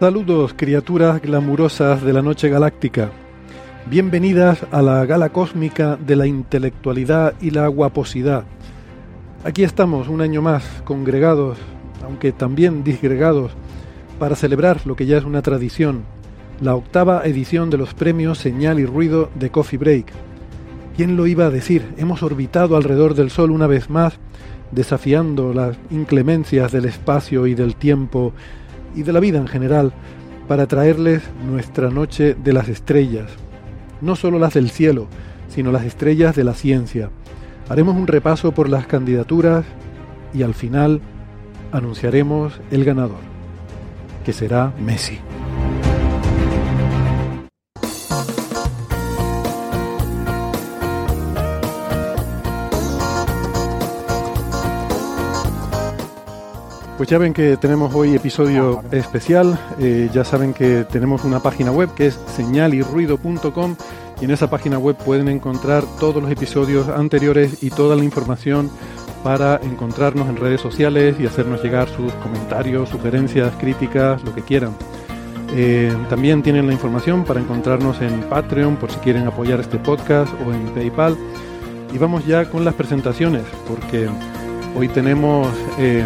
Saludos, criaturas glamurosas de la noche galáctica. Bienvenidas a la gala cósmica de la intelectualidad y la guaposidad. Aquí estamos un año más, congregados, aunque también disgregados, para celebrar lo que ya es una tradición, la octava edición de los premios Señal y Ruido de Coffee Break. ¿Quién lo iba a decir? Hemos orbitado alrededor del Sol una vez más, desafiando las inclemencias del espacio y del tiempo y de la vida en general para traerles nuestra noche de las estrellas, no solo las del cielo, sino las estrellas de la ciencia. Haremos un repaso por las candidaturas y al final anunciaremos el ganador, que será Messi. Pues ya ven que tenemos hoy episodio especial, eh, ya saben que tenemos una página web que es señalirruido.com y en esa página web pueden encontrar todos los episodios anteriores y toda la información para encontrarnos en redes sociales y hacernos llegar sus comentarios, sugerencias, críticas, lo que quieran. Eh, también tienen la información para encontrarnos en Patreon por si quieren apoyar este podcast o en PayPal. Y vamos ya con las presentaciones, porque hoy tenemos eh,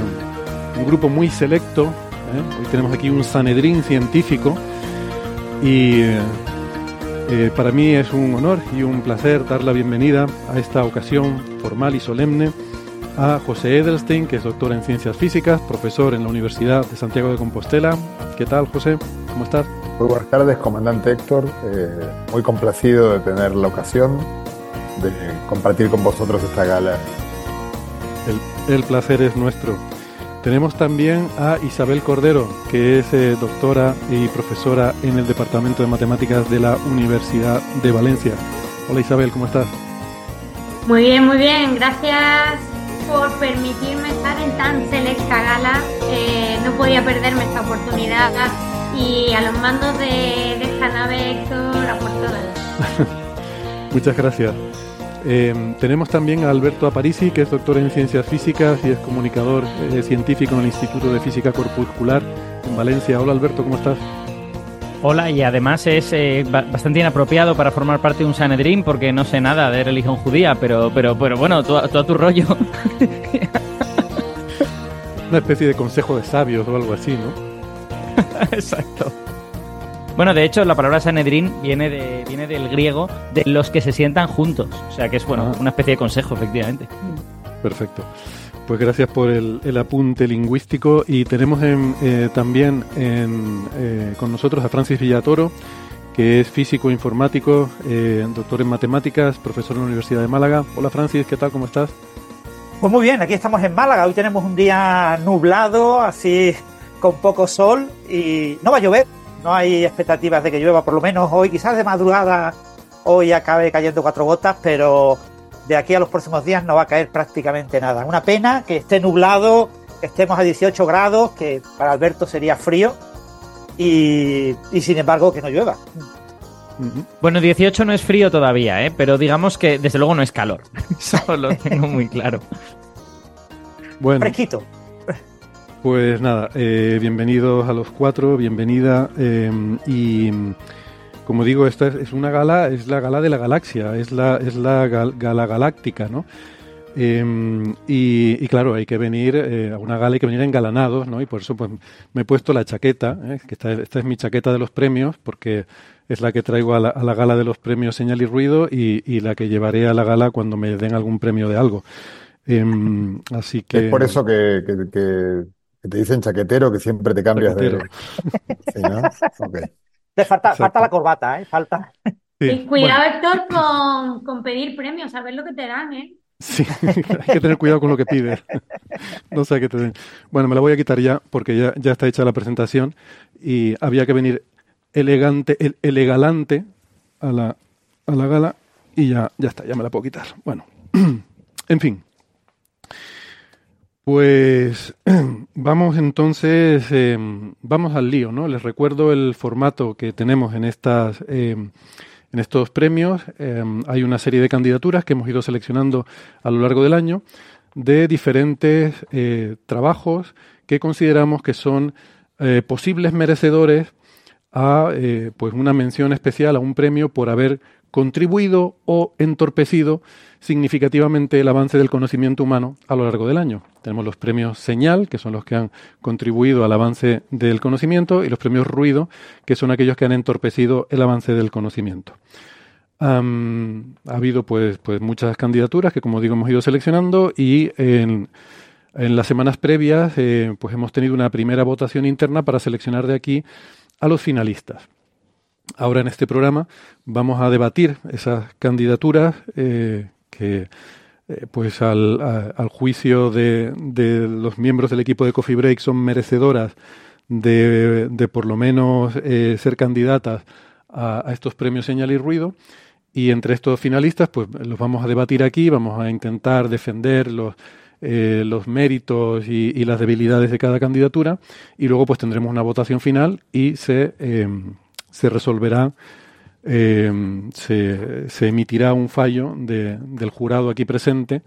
un grupo muy selecto. ¿eh? Hoy tenemos aquí un Sanedrín científico y eh, para mí es un honor y un placer dar la bienvenida a esta ocasión formal y solemne a José Edelstein, que es doctor en ciencias físicas, profesor en la Universidad de Santiago de Compostela. ¿Qué tal, José? ¿Cómo estás? Muy buenas tardes, comandante Héctor. Eh, muy complacido de tener la ocasión de compartir con vosotros esta gala. El, el placer es nuestro. Tenemos también a Isabel Cordero, que es eh, doctora y profesora en el Departamento de Matemáticas de la Universidad de Valencia. Hola Isabel, ¿cómo estás? Muy bien, muy bien. Gracias por permitirme estar en tan selecta gala. Eh, no podía perderme esta oportunidad. Y a los mandos de, de esta nave, Héctor, a por todas. Muchas gracias. Eh, tenemos también a Alberto Aparici, que es doctor en ciencias físicas y es comunicador eh, científico en el Instituto de Física Corpuscular en Valencia. Hola Alberto, ¿cómo estás? Hola, y además es eh, bastante inapropiado para formar parte de un Sanedrín porque no sé nada de religión judía, pero, pero, pero bueno, todo, tu rollo. Una especie de consejo de sabios o algo así, ¿no? Exacto. Bueno, de hecho, la palabra Sanedrín viene, de, viene del griego de los que se sientan juntos. O sea, que es bueno, una especie de consejo, efectivamente. Perfecto. Pues gracias por el, el apunte lingüístico y tenemos en, eh, también en, eh, con nosotros a Francis Villatoro, que es físico informático, eh, doctor en matemáticas, profesor en la Universidad de Málaga. Hola Francis, ¿qué tal? ¿Cómo estás? Pues muy bien, aquí estamos en Málaga. Hoy tenemos un día nublado, así con poco sol y no va a llover, no hay expectativas de que llueva, por lo menos hoy, quizás de madrugada, hoy acabe cayendo cuatro gotas, pero de aquí a los próximos días no va a caer prácticamente nada. Una pena que esté nublado, que estemos a 18 grados, que para Alberto sería frío, y, y sin embargo que no llueva. Bueno, 18 no es frío todavía, ¿eh? pero digamos que desde luego no es calor. Eso lo tengo muy claro. Bueno, Fresquito. Pues nada, eh, bienvenidos a los cuatro, bienvenida. Eh, y como digo, esta es, es, una gala, es la gala de la galaxia, es la, es la gal, gala galáctica, ¿no? Eh, y, y, claro, hay que venir eh, a una gala, hay que venir engalanados, ¿no? Y por eso pues me he puesto la chaqueta, ¿eh? que esta, esta, es mi chaqueta de los premios, porque es la que traigo a la, a la gala de los premios Señal y Ruido y, y, la que llevaré a la gala cuando me den algún premio de algo. Em, así que... Es por eso que, que, que que te dicen chaquetero, que siempre te cambias chaquetero. de. ¿Sí, no? okay. Te falta, falta, la corbata, ¿eh? Falta. Sí. Y cuidado, bueno. Héctor, con, con, pedir premios, a ver lo que te dan, ¿eh? Sí, hay que tener cuidado con lo que pides. No sé qué te den. Bueno, me la voy a quitar ya porque ya, ya está hecha la presentación y había que venir elegante, el, elegalante a la, a la gala y ya, ya está, ya me la puedo quitar. Bueno, en fin. Pues vamos entonces, em, vamos al lío, ¿no? Les recuerdo el formato que tenemos en estas, em, en estos premios. Em, hay una serie de candidaturas que hemos ido seleccionando a lo largo del año de diferentes eh, trabajos que consideramos que son eh, posibles merecedores a eh, pues una mención especial, a un premio por haber contribuido o entorpecido significativamente el avance del conocimiento humano a lo largo del año. Tenemos los premios señal, que son los que han contribuido al avance del conocimiento, y los premios ruido, que son aquellos que han entorpecido el avance del conocimiento. ha habido pues, pues muchas candidaturas que, como digo, hemos ido seleccionando y en, las semanas previas eh, pues hemos tenido una primera votación interna para seleccionar de aquí a los finalistas. Ahora en este programa vamos a debatir esas candidaturas eh, que, eh, pues al, juicio de, los miembros del equipo de Coffee Break son merecedoras de, por lo menos eh, ser candidatas a, estos premios Señal y Ruido. Y entre estos finalistas, pues los vamos a debatir aquí, vamos a intentar defender los, los méritos y, las debilidades de cada candidatura y luego pues tendremos una votación final y se, se resolverá, eh, se, emitirá un fallo del jurado aquí presente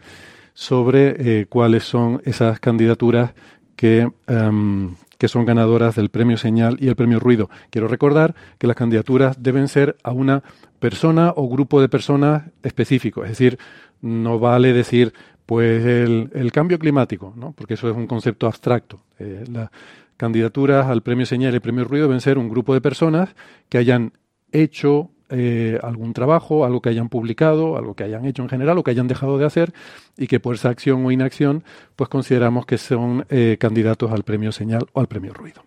sobre eh, cuáles son esas candidaturas que, em, que son ganadoras del premio señal y el premio ruido. Quiero recordar que las candidaturas deben ser a una persona o grupo de personas específico, es decir, no vale decir pues el, cambio climático, ¿no? porque eso es un concepto abstracto. Eh, candidaturas al premio Señal y premio Ruido deben ser un grupo de personas que hayan hecho eh, algún trabajo, algo que hayan publicado, algo que hayan hecho en general o que hayan dejado de hacer y que por esa acción o inacción pues consideramos que son eh, candidatos al premio Señal o al premio Ruido.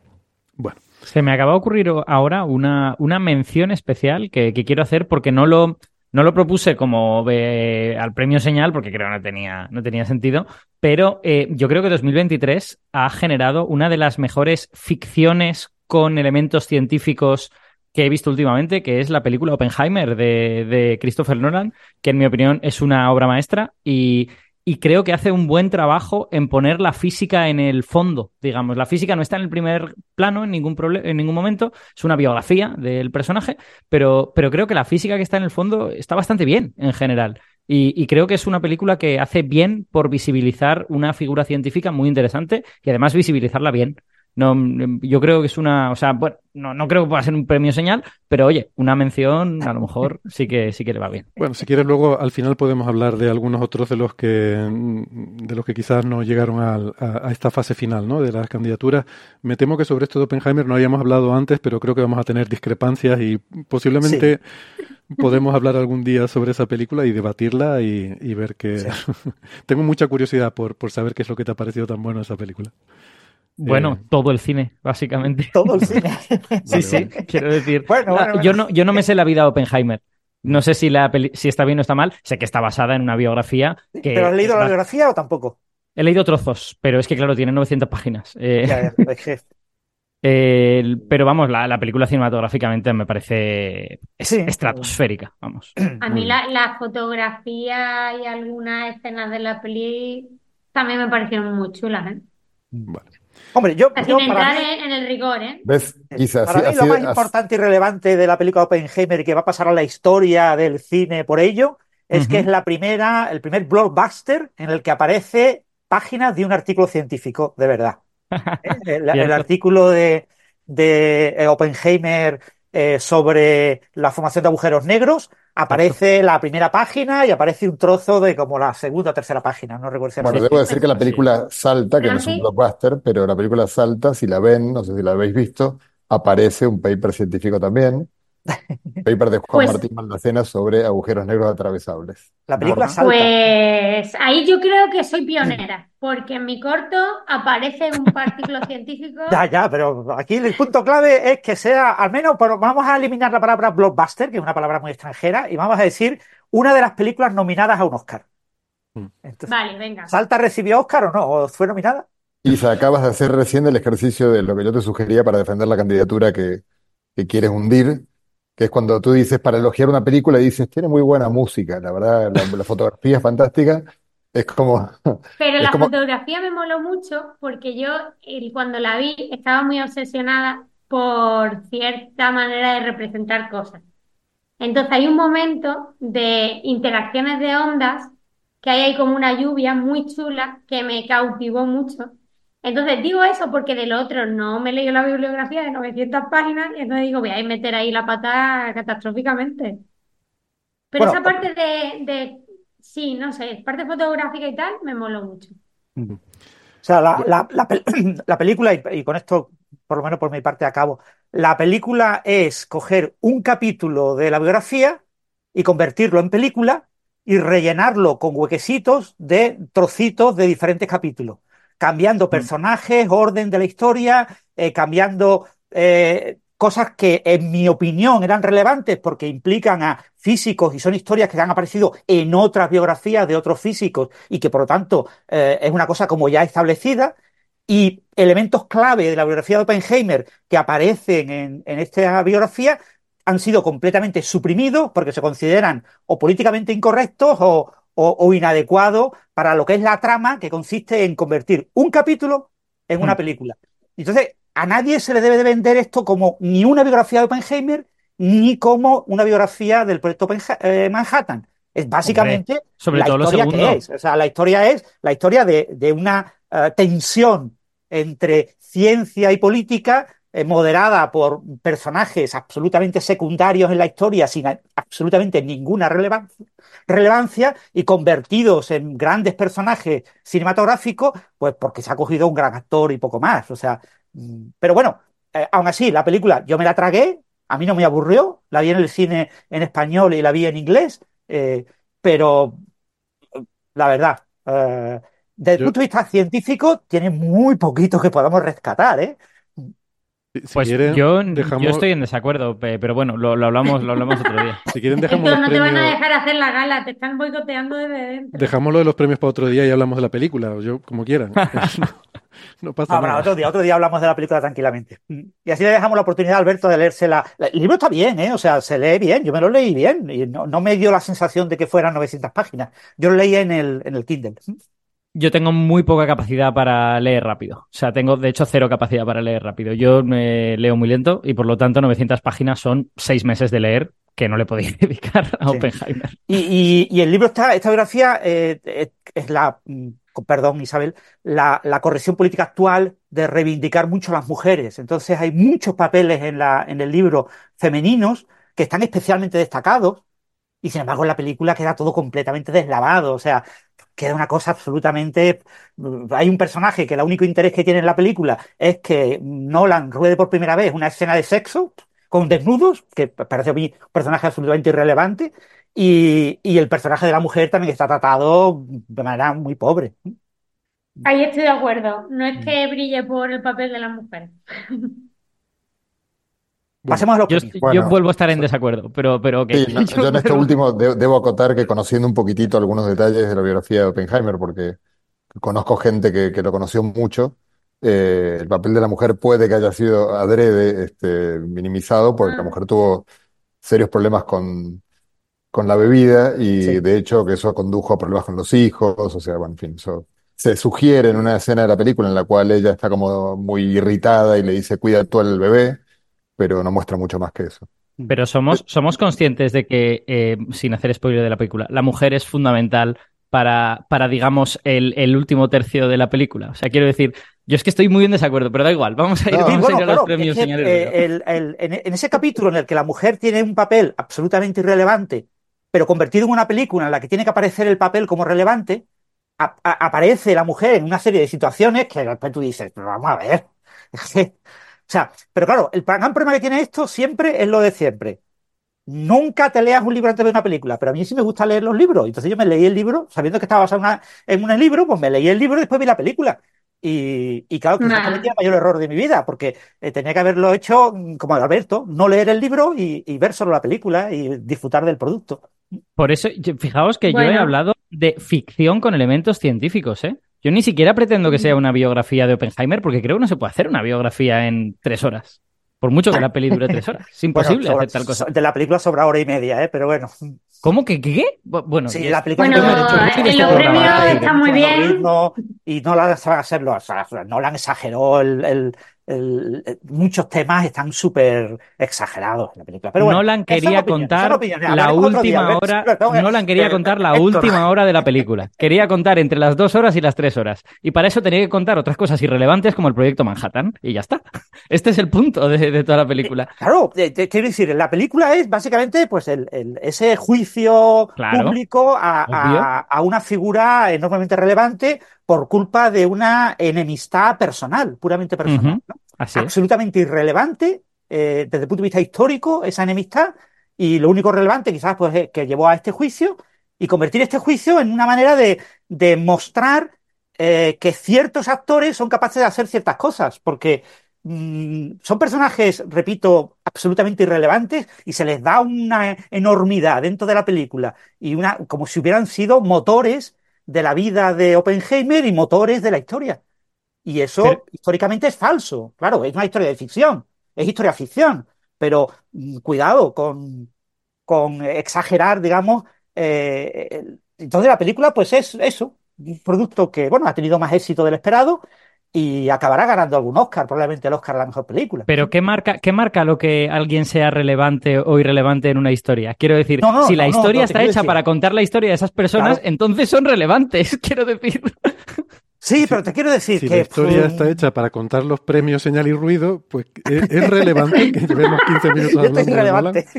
Bueno. Se me acaba de ocurrir ahora una, una mención especial que, quiero hacer porque no lo, no lo propuse como al premio señal porque creo que no tenía, no tenía sentido, pero eh, yo creo que 2023 ha generado una de las mejores ficciones con elementos científicos que he visto últimamente, que es la película Oppenheimer de, de Christopher Nolan, que en mi opinión es una obra maestra y y creo que hace un buen trabajo en poner la física en el fondo, digamos. La física no está en el primer plano en ningún, en ningún momento, es una biografía del personaje, pero, pero creo que la física que está en el fondo está bastante bien en general. Y, y, creo que es una película que hace bien por visibilizar una figura científica muy interesante y además visibilizarla bien. No, yo creo que es una, o sea, bueno, no, no creo que pueda ser un premio señal, pero oye, una mención a lo mejor sí que sí que le va bien. Bueno, si quieres luego al final podemos hablar de algunos otros de los que de los que quizás no llegaron a, esta fase final, ¿no? De las candidaturas. Me temo que sobre esto de Oppenheimer no habíamos hablado antes, pero creo que vamos a tener discrepancias y posiblemente podemos hablar algún día sobre esa película y debatirla y, ver que tengo mucha curiosidad por, por saber qué es lo que te ha parecido tan bueno esa película. Bueno, eh, todo el cine, básicamente. Todo el cine. sí, sí, quiero decir. Bueno, Yo, no, yo no me sé la vida de Oppenheimer. No sé si, la si está bien o está mal. Sé que está basada en una biografía. ¿Pero has leído la biografía o tampoco? He leído trozos, pero es que, claro, tiene 900 páginas. Eh, pero vamos, la, película cinematográficamente me parece estratosférica, vamos. A mí la, la, fotografía y algunas escenas de la peli también me parecieron muy chulas, ¿eh? Vale. Hombre, yo, yo para en el rigor, ¿eh? ¿Ves? para mí lo más importante y relevante de la película Oppenheimer y que va a pasar a la historia del cine por ello es que es la primera, el primer blockbuster en el que aparece páginas de un artículo científico, de verdad. el, artículo de, de eh, Oppenheimer eh, sobre la formación de agujeros negros aparece la primera página y aparece un trozo de como la segunda o tercera página, no recuerdo si Bueno, debo decir que la película salta, que no es un blockbuster, pero la película salta, si la ven, no sé si la habéis visto, aparece un paper científico también, Paper de Juan pues Martín Maldacena sobre agujeros negros atravesables. La película salta. Pues ahí yo creo que soy pionera, porque en mi corto aparece un partículo científico. Ya, ya, pero aquí el punto clave es que sea, al menos, vamos a eliminar la palabra blockbuster, que es una palabra muy extranjera, y vamos a decir una de las películas nominadas a un Oscar. Mm. vale, venga. ¿Salta recibió Oscar o no? ¿O fue nominada? Isa, acabas de hacer recién el ejercicio de lo que yo te sugería para defender la candidatura que, que quieres hundir, que es cuando tú dices, para elogiar una película, dices, tiene muy buena música, la verdad, la, fotografía es fantástica. Es como. Pero la fotografía me moló mucho porque yo, cuando la vi, estaba muy obsesionada por cierta manera de representar cosas. Entonces hay un momento de interacciones de ondas que hay ahí como una lluvia muy chula que me cautivó mucho. Entonces digo eso porque del otro no me leído la bibliografía de 900 páginas y entonces digo, voy a meter ahí la pata catastróficamente. Pero esa parte de, sí, no sé, parte fotográfica y tal, me moló mucho. O sea, la, la, película, y, con esto, por lo menos por mi parte, acabo. La película es coger un capítulo de la biografía y convertirlo en película y rellenarlo con huequecitos de trocitos de diferentes capítulos cambiando mm. personajes, orden de la historia, eh, cambiando eh, cosas que en mi opinión eran relevantes porque implican a físicos y son historias que han aparecido en otras biografías de otros físicos y que por lo tanto eh, es una cosa como ya establecida y elementos clave de la biografía de Oppenheimer que aparecen en, en esta biografía han sido completamente suprimidos porque se consideran o políticamente incorrectos o, o, inadecuado para lo que es la trama que consiste en convertir un capítulo en una hmm. película. Entonces, a nadie se le debe de vender esto como ni una biografía de Oppenheimer ni como una biografía del proyecto eh, Manhattan. Es básicamente sobre la historia que es. O sea, la historia es la historia de, una eh, tensión entre ciencia y política eh, moderada por personajes absolutamente secundarios en la historia sin absolutamente ninguna relevancia relevancia y convertidos en grandes personajes cinematográficos, pues porque se ha cogido un gran actor y poco más. O sea, mm, pero bueno, eh, aún así, la película yo me la tragué, a mí no me aburrió, la vi en el cine en español y la vi en inglés, eh, pero la verdad, eh, desde el punto de vista científico, tiene muy poquito que podamos rescatar, ¿eh? Pues yo, estoy en desacuerdo, pero bueno, lo, hablamos, lo hablamos otro día. Si quieren dejamos no te van a dejar hacer la gala, te están boicoteando desde dentro. Dejamos lo de los premios para otro día y hablamos de la película, yo como quieran. no, pasa nada. otro día, otro día hablamos de la película tranquilamente. Y así le dejamos la oportunidad a Alberto de leerse la... El libro está bien, ¿eh? O sea, se lee bien, yo me lo leí bien y no, no me dio la sensación de que fueran 900 páginas. Yo lo leí en el, en el Kindle. Yo tengo muy poca capacidad para leer rápido. O sea, tengo de hecho cero capacidad para leer rápido. Yo me leo muy lento y por lo tanto 900 páginas son seis meses de leer que no le podía dedicar a Oppenheimer. Y, el libro está, esta biografía eh, es la, mm, perdón Isabel, la, corrección política actual de reivindicar mucho a las mujeres. Entonces hay muchos papeles en, la, en el libro femeninos que están especialmente destacados y sin embargo en la película queda todo completamente deslavado. O sea, queda una cosa absolutamente... Hay un personaje que el único interés que tiene en la película es que Nolan ruede por primera vez una escena de sexo con desnudos, que parece a mí un personaje absolutamente irrelevante, y, el personaje de la mujer también está tratado de manera muy pobre. Ahí estoy de acuerdo. No es que brille por el papel de la mujer. Pasemos a lo yo, yo vuelvo a estar en desacuerdo, pero, pero yo, en este último debo acotar que conociendo un poquitito algunos detalles de la biografía de Oppenheimer, porque conozco gente que, lo conoció mucho, eh, el papel de la mujer puede que haya sido adrede este, minimizado, porque la ah. mujer tuvo serios problemas con, con la bebida y de hecho que eso condujo a problemas con los hijos, o sea, bueno, en fin, eso se sugiere en una escena de la película en la cual ella está como muy irritada y le dice, cuida tú al bebé pero no muestra mucho más que eso. Pero somos, somos conscientes de que, eh, sin hacer spoiler de la película, la mujer es fundamental para, para digamos, el, último tercio de la película. O sea, quiero decir, yo es que estoy muy en desacuerdo, pero da igual, vamos a ir, a, los premios, señores. Eh, en, ese capítulo en el que la mujer tiene un papel absolutamente irrelevante, pero convertido en una película en la que tiene que aparecer el papel como relevante, aparece la mujer en una serie de situaciones que después tú dices, pero vamos a ver. O sea, pero claro, el gran problema que tiene esto siempre es lo de siempre. Nunca te leas un libro antes de una película, pero a mí sí me gusta leer los libros. Entonces yo me leí el libro, sabiendo que estaba basado en, un libro, pues me leí el libro y después vi la película. Y, claro, que nah. el mayor error de mi vida, porque eh, tenía que haberlo hecho mm, como Alberto, no leer el libro y, ver solo la película y disfrutar del producto. Por eso, fijaos que yo he hablado de ficción con elementos científicos, ¿eh? Yo ni siquiera pretendo que sea una biografía de Oppenheimer porque creo que no se puede hacer una biografía en tres horas. Por mucho que la peli dure tres horas. Es imposible hacer tal cosa. De la película sobra hora y media, ¿eh? pero bueno. ¿Cómo que qué? Bueno, sí, la película bueno, en este los premios está muy bien. y no la hacerlo, no la exageró el, muchos temas están súper exagerados en la película. Pero bueno, Nolan quería contar la última hora. Nolan quería contar la última hora de la película. Quería contar entre las dos horas y las tres horas. Y para eso tenía que contar otras cosas irrelevantes como el proyecto Manhattan. Y ya está. Este es el punto de, toda la película. Claro, quiero decir, la película es básicamente pues el, ese juicio público a, a una figura enormemente relevante por culpa de una enemistad personal, puramente personal. Absolutamente irrelevante eh, desde el punto de vista histórico esa enemistad y lo único relevante quizás pues es que llevó a este juicio y convertir este juicio en una manera de, de mostrar eh, que ciertos actores son capaces de hacer ciertas cosas, porque mm, son personajes, repito, absolutamente irrelevantes y se les da una enormidad dentro de la película y una como si hubieran sido motores de la vida de Oppenheimer y motores de la historia. Y eso históricamente es falso. Claro, es una historia de ficción, es historia ficción, pero mm, cuidado con, con exagerar, digamos. Eh, entonces la película, pues es eso, un producto que, bueno, ha tenido más éxito del esperado y acabará ganando algún Oscar, probablemente el Oscar a la mejor película. Pero ¿qué marca, qué marca lo que alguien sea relevante o irrelevante en una historia? Quiero decir, si la historia está hecha para contar la historia de esas personas, entonces son relevantes, quiero decir. Sí, pero te quiero decir que. Si la historia está hecha para contar los premios, señal y ruido, pues es, relevante que llevemos 15 minutos hablando. Es relevante.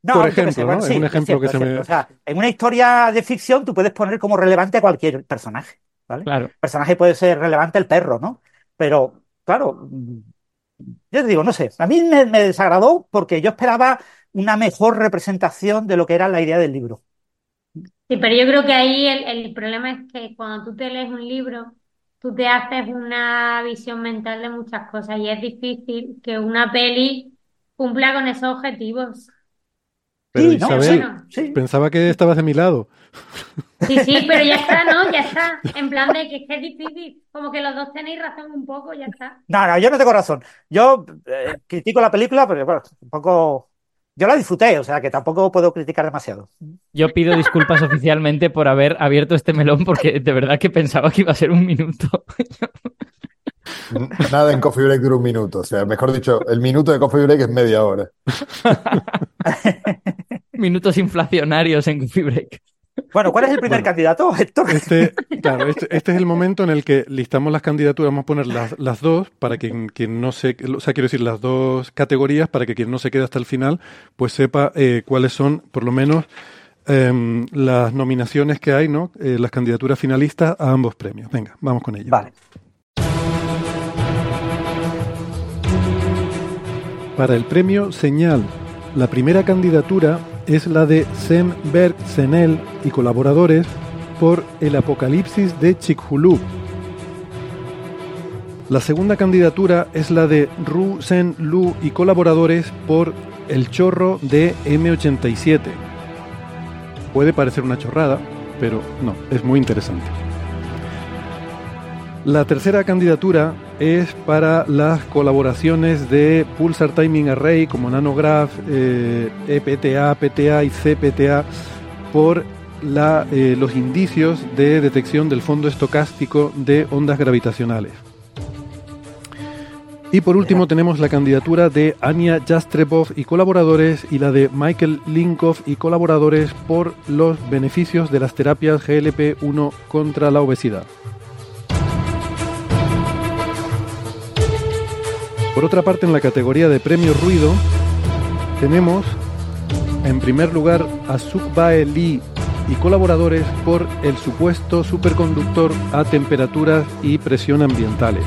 No, Por ejemplo, ¿no? es un ejemplo que se me. O sea, en una historia de ficción tú puedes poner como relevante a cualquier personaje. Claro. El personaje puede ser relevante el perro, ¿no? Pero, claro, yo te digo, no sé, a mí me, desagradó porque yo esperaba una mejor representación de lo que era la idea del libro. Sí, pero yo creo que ahí el, problema es que cuando tú te lees un libro, tú te haces una visión mental de muchas cosas y es difícil que una peli cumpla con esos objetivos. Pero Isabel, pensaba que estabas de mi lado. Sí, sí, pero ya está, ¿no? Ya está. En plan de que es, difícil. Como que los dos tenéis razón un poco, ya está. No, no, yo no tengo razón. Yo eh, critico la película, pero bueno, un poco. Yo la disfruté, o sea que tampoco puedo criticar demasiado. Yo pido disculpas oficialmente por haber abierto este melón, porque de verdad que pensaba que iba a ser un minuto. Nada en Coffee Break dura un minuto. O sea, mejor dicho, el minuto de Coffee Break es media hora. Minutos inflacionarios en Coffee Break. Bueno, ¿cuál es el primer candidato, Héctor? Este, claro, este, este, es el momento en el que listamos las candidaturas, vamos a poner las, las dos para que quien no se, o sea, quiero decir, las dos categorías para que quien no se quede hasta el final, pues sepa eh, cuáles son, por lo menos, em, las nominaciones que hay, ¿no? Eh, las candidaturas finalistas a ambos premios. Venga, vamos con ello. Vale. Para el premio Señal, la primera candidatura es la de Sem Berg Senel y colaboradores por El Apocalipsis de Chicxulub. La segunda candidatura es la de Ru Sen Lu y colaboradores por El Chorro de M87. Puede parecer una chorrada, pero no, es muy interesante. La tercera candidatura es para las colaboraciones de Pulsar Timing Array como Nanograph, EPTA, eh, e PTA y CPTA por eh, los indicios de detección del fondo estocástico de ondas gravitacionales. Y por último tenemos la candidatura de Anya Jastrebov y colaboradores y la de Michael Linkov y colaboradores por los beneficios de las terapias GLP-1 contra la obesidad. Por otra parte, en la categoría de premio ruido, tenemos en primer lugar a Sukbae Lee y colaboradores por el supuesto superconductor a temperaturas y presión ambientales.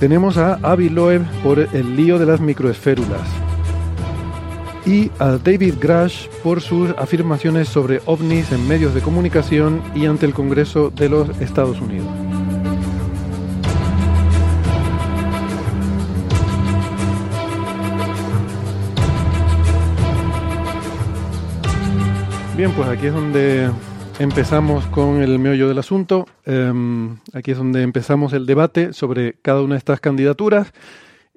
Tenemos a Avi Loeb por el lío de las microesférulas. Y a David Grash por sus afirmaciones sobre ovnis en medios de comunicación y ante el Congreso de los Estados Unidos. Bien, pues aquí es donde empezamos con el meollo del asunto. Em, aquí es donde empezamos el debate sobre cada una de estas candidaturas.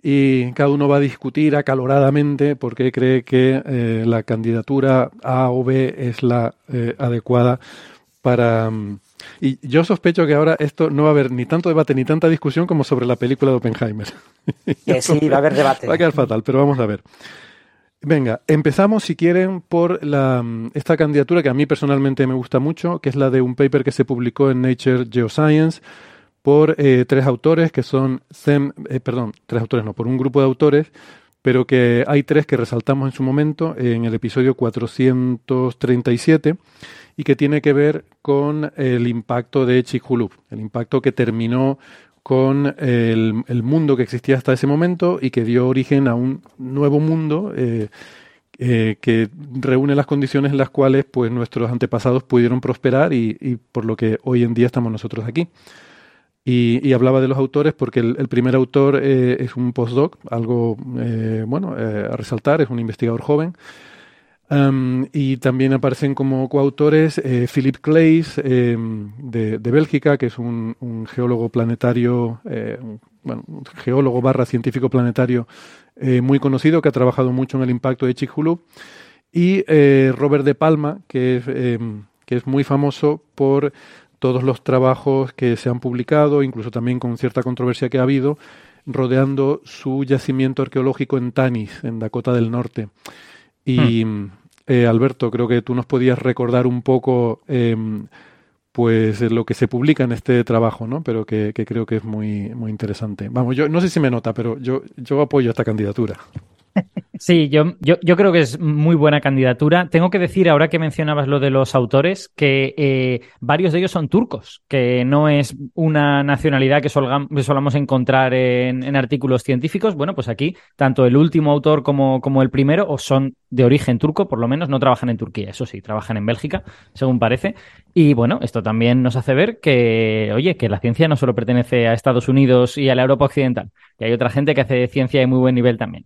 y cada uno va a discutir acaloradamente por qué cree que eh, la candidatura A o B es la eh, adecuada para... Mm, y yo sospecho que ahora esto no va a haber ni tanto debate ni tanta discusión como sobre la película de Oppenheimer. sí, va a haber debate. Va a quedar fatal, pero vamos a ver. Venga, empezamos si quieren por la, mm, esta candidatura que a mí personalmente me gusta mucho, que es la de un paper que se publicó en Nature Geoscience por eh, tres autores que son eh, perdón, tres autores no, por un grupo de autores, pero que hay tres que resaltamos en su momento en el episodio 437 y que tiene que ver con el impacto de Chicxulub, el impacto que terminó con el, mundo que existía hasta ese momento y que dio origen a un nuevo mundo eh, que reúne las condiciones en las cuales pues nuestros antepasados pudieron prosperar y, por lo que hoy en día estamos nosotros aquí. Y, hablaba de los autores porque el, primer autor eh, es un postdoc, algo eh, bueno eh, a resaltar, es un investigador joven. Y también aparecen como coautores Philip Clays de, Bélgica, que es un, geólogo planetario, bueno, un geólogo barra científico planetario muy conocido, que ha trabajado mucho en el impacto de Chicxulub. Y Robert de Palma, que es, que es muy famoso por todos los trabajos que se han publicado, incluso también con cierta controversia que ha habido, rodeando su yacimiento arqueológico en Tanis, en Dakota del Norte. Y hmm. eh, Alberto, creo que tú nos podías recordar un poco em, pues lo que se publica en este trabajo, ¿no? Pero que, que, creo que es muy, muy interesante. Vamos, yo no sé si me nota, pero yo, yo apoyo esta candidatura. Sí, yo, yo, creo que es muy buena candidatura. Tengo que decir, ahora que mencionabas lo de los autores, que eh, varios de ellos son turcos, que no es una nacionalidad que, solamos encontrar en, artículos científicos. Bueno, pues aquí, tanto el último autor como, como el primero, o son de origen turco, por lo menos, no trabajan en Turquía, eso sí, trabajan en Bélgica, según parece. Y bueno, esto también nos hace ver que, oye, que la ciencia no solo pertenece a Estados Unidos y a la Europa Occidental, que hay otra gente que hace ciencia de muy buen nivel también.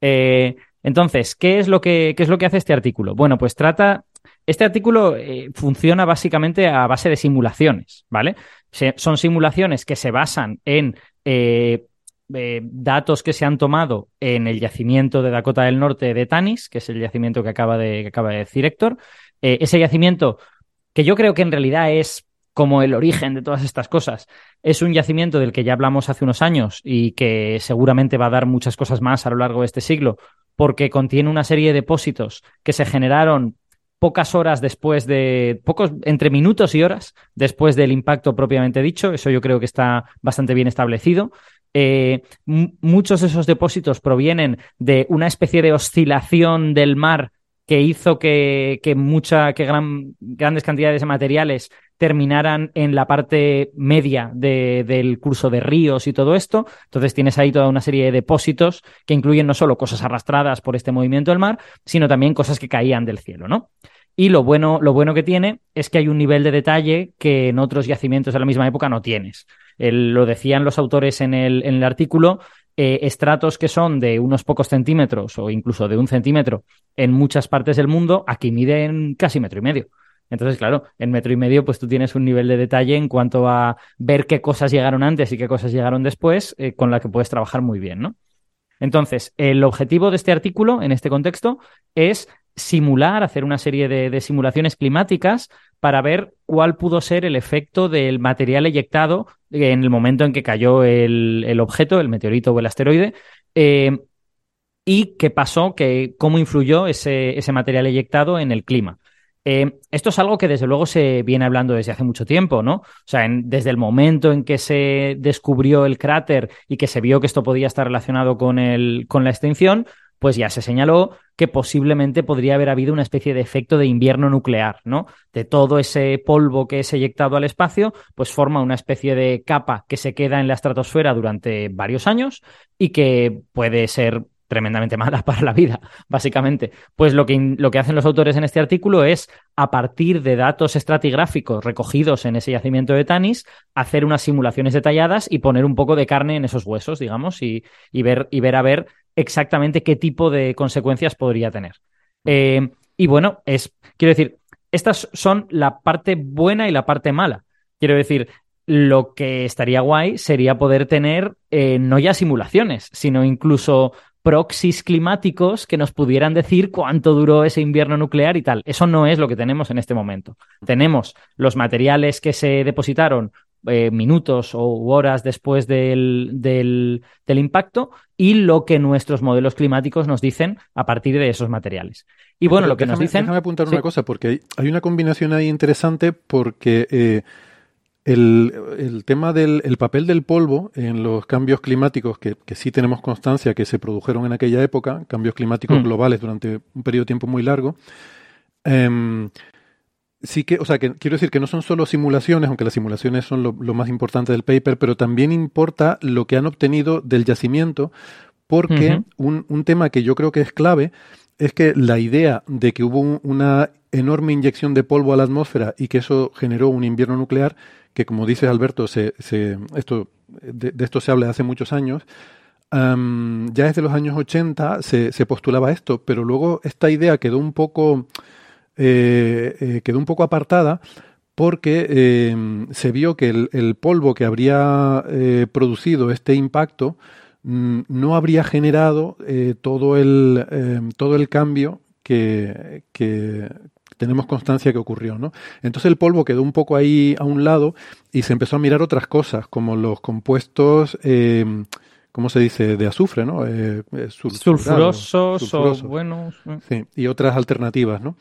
Eh, entonces, ¿qué es, lo que, ¿qué es lo que hace este artículo? Bueno, pues trata. Este artículo eh, funciona básicamente a base de simulaciones, ¿vale? son simulaciones que se basan en eh, datos que se han tomado en el yacimiento de Dakota del Norte de Tanis, que es el yacimiento que acaba de, que acaba de decir Héctor. ese yacimiento, que yo creo que en realidad es como el origen de todas estas cosas. Es un yacimiento del que ya hablamos hace unos años y que seguramente va a dar muchas cosas más a lo largo de este siglo, porque contiene una serie de depósitos que se generaron pocas horas después de, pocos, entre minutos y horas después del impacto propiamente dicho. Eso yo creo que está bastante bien establecido. Eh, muchos de esos depósitos provienen de una especie de oscilación del mar que hizo que, que, mucha, que gran, grandes cantidades de materiales terminaran en la parte media del curso de ríos y todo esto. Entonces tienes ahí toda una serie de depósitos que incluyen no solo cosas arrastradas por este movimiento del mar, sino también cosas que caían del cielo, ¿no? Y lo bueno, lo bueno que tiene es que hay un nivel de detalle que en otros yacimientos de la misma época no tienes. lo decían los autores en el, artículo, eh, estratos que son de unos pocos centímetros o incluso de un centímetro en muchas partes del mundo, aquí miden casi metro y medio. Entonces, claro, en metro y medio, pues tú tienes un nivel de detalle en cuanto a ver qué cosas llegaron antes y qué cosas llegaron después, eh, con la que puedes trabajar muy bien, ¿no? Entonces, el objetivo de este artículo, en este contexto, es simular, hacer una serie de, simulaciones climáticas para ver cuál pudo ser el efecto del material eyectado en el momento en que cayó el, objeto, el meteorito o el asteroide, eh, y qué pasó, que, cómo influyó ese, ese material eyectado en el clima. Eh, esto es algo que desde luego se viene hablando desde hace mucho tiempo, ¿no? O sea, desde el momento en que se descubrió el cráter y que se vio que esto podía estar relacionado con, el, con la extinción, pues ya se señaló que posiblemente podría haber habido una especie de efecto de invierno nuclear, ¿no? De todo ese polvo que es eyectado al espacio, pues forma una especie de capa que se queda en la estratosfera durante varios años y que puede ser tremendamente mala para la vida, básicamente. Pues lo que, lo que hacen los autores en este artículo es, a partir de datos estratigráficos recogidos en ese yacimiento de Tanis, hacer unas simulaciones detalladas y poner un poco de carne en esos huesos, digamos, y, ver, y ver a ver exactamente qué tipo de consecuencias podría tener. Eh, y bueno, es, quiero decir, estas son la parte buena y la parte mala. Quiero decir, lo que estaría guay sería poder tener eh, no ya simulaciones, sino incluso proxies climáticos que nos pudieran decir cuánto duró ese invierno nuclear y tal. Eso no es lo que tenemos en este momento. Tenemos los materiales que se depositaron eh, minutos o horas después del, del, impacto y lo que nuestros modelos climáticos nos dicen a partir de esos materiales. Y bueno, lo que nos dicen... Déjame apuntar una cosa, porque hay, una combinación ahí interesante porque... Eh, el, tema del papel del polvo en los cambios climáticos, que, sí tenemos constancia que se produjeron en aquella época, cambios climáticos mm. globales durante un periodo de tiempo muy largo, em, sí que, o sea, que quiero decir que no son solo simulaciones, aunque las simulaciones son lo, más importante del paper, pero también importa lo que han obtenido del yacimiento, porque un, un, tema que yo creo que es clave es que la idea de que hubo una enorme inyección de polvo a la atmósfera y que eso generó un invierno nuclear, que como dice Alberto, esto, de, esto se habla hace muchos años, ya desde los años 80 se, se, postulaba esto, pero luego esta idea quedó un poco, eh, eh, quedó un poco apartada porque em, se vio que el, polvo que habría eh, producido este impacto mm, no habría generado todo, el, em, todo el cambio que, que, tenemos constancia que ocurrió, ¿no? Entonces el polvo quedó un poco ahí a un lado y se empezó a mirar otras cosas, como los compuestos, eh, ¿cómo se dice?, de azufre, ¿no? Eh, eh, sulfurosos, o buenos. Sí, y otras alternativas, ¿no?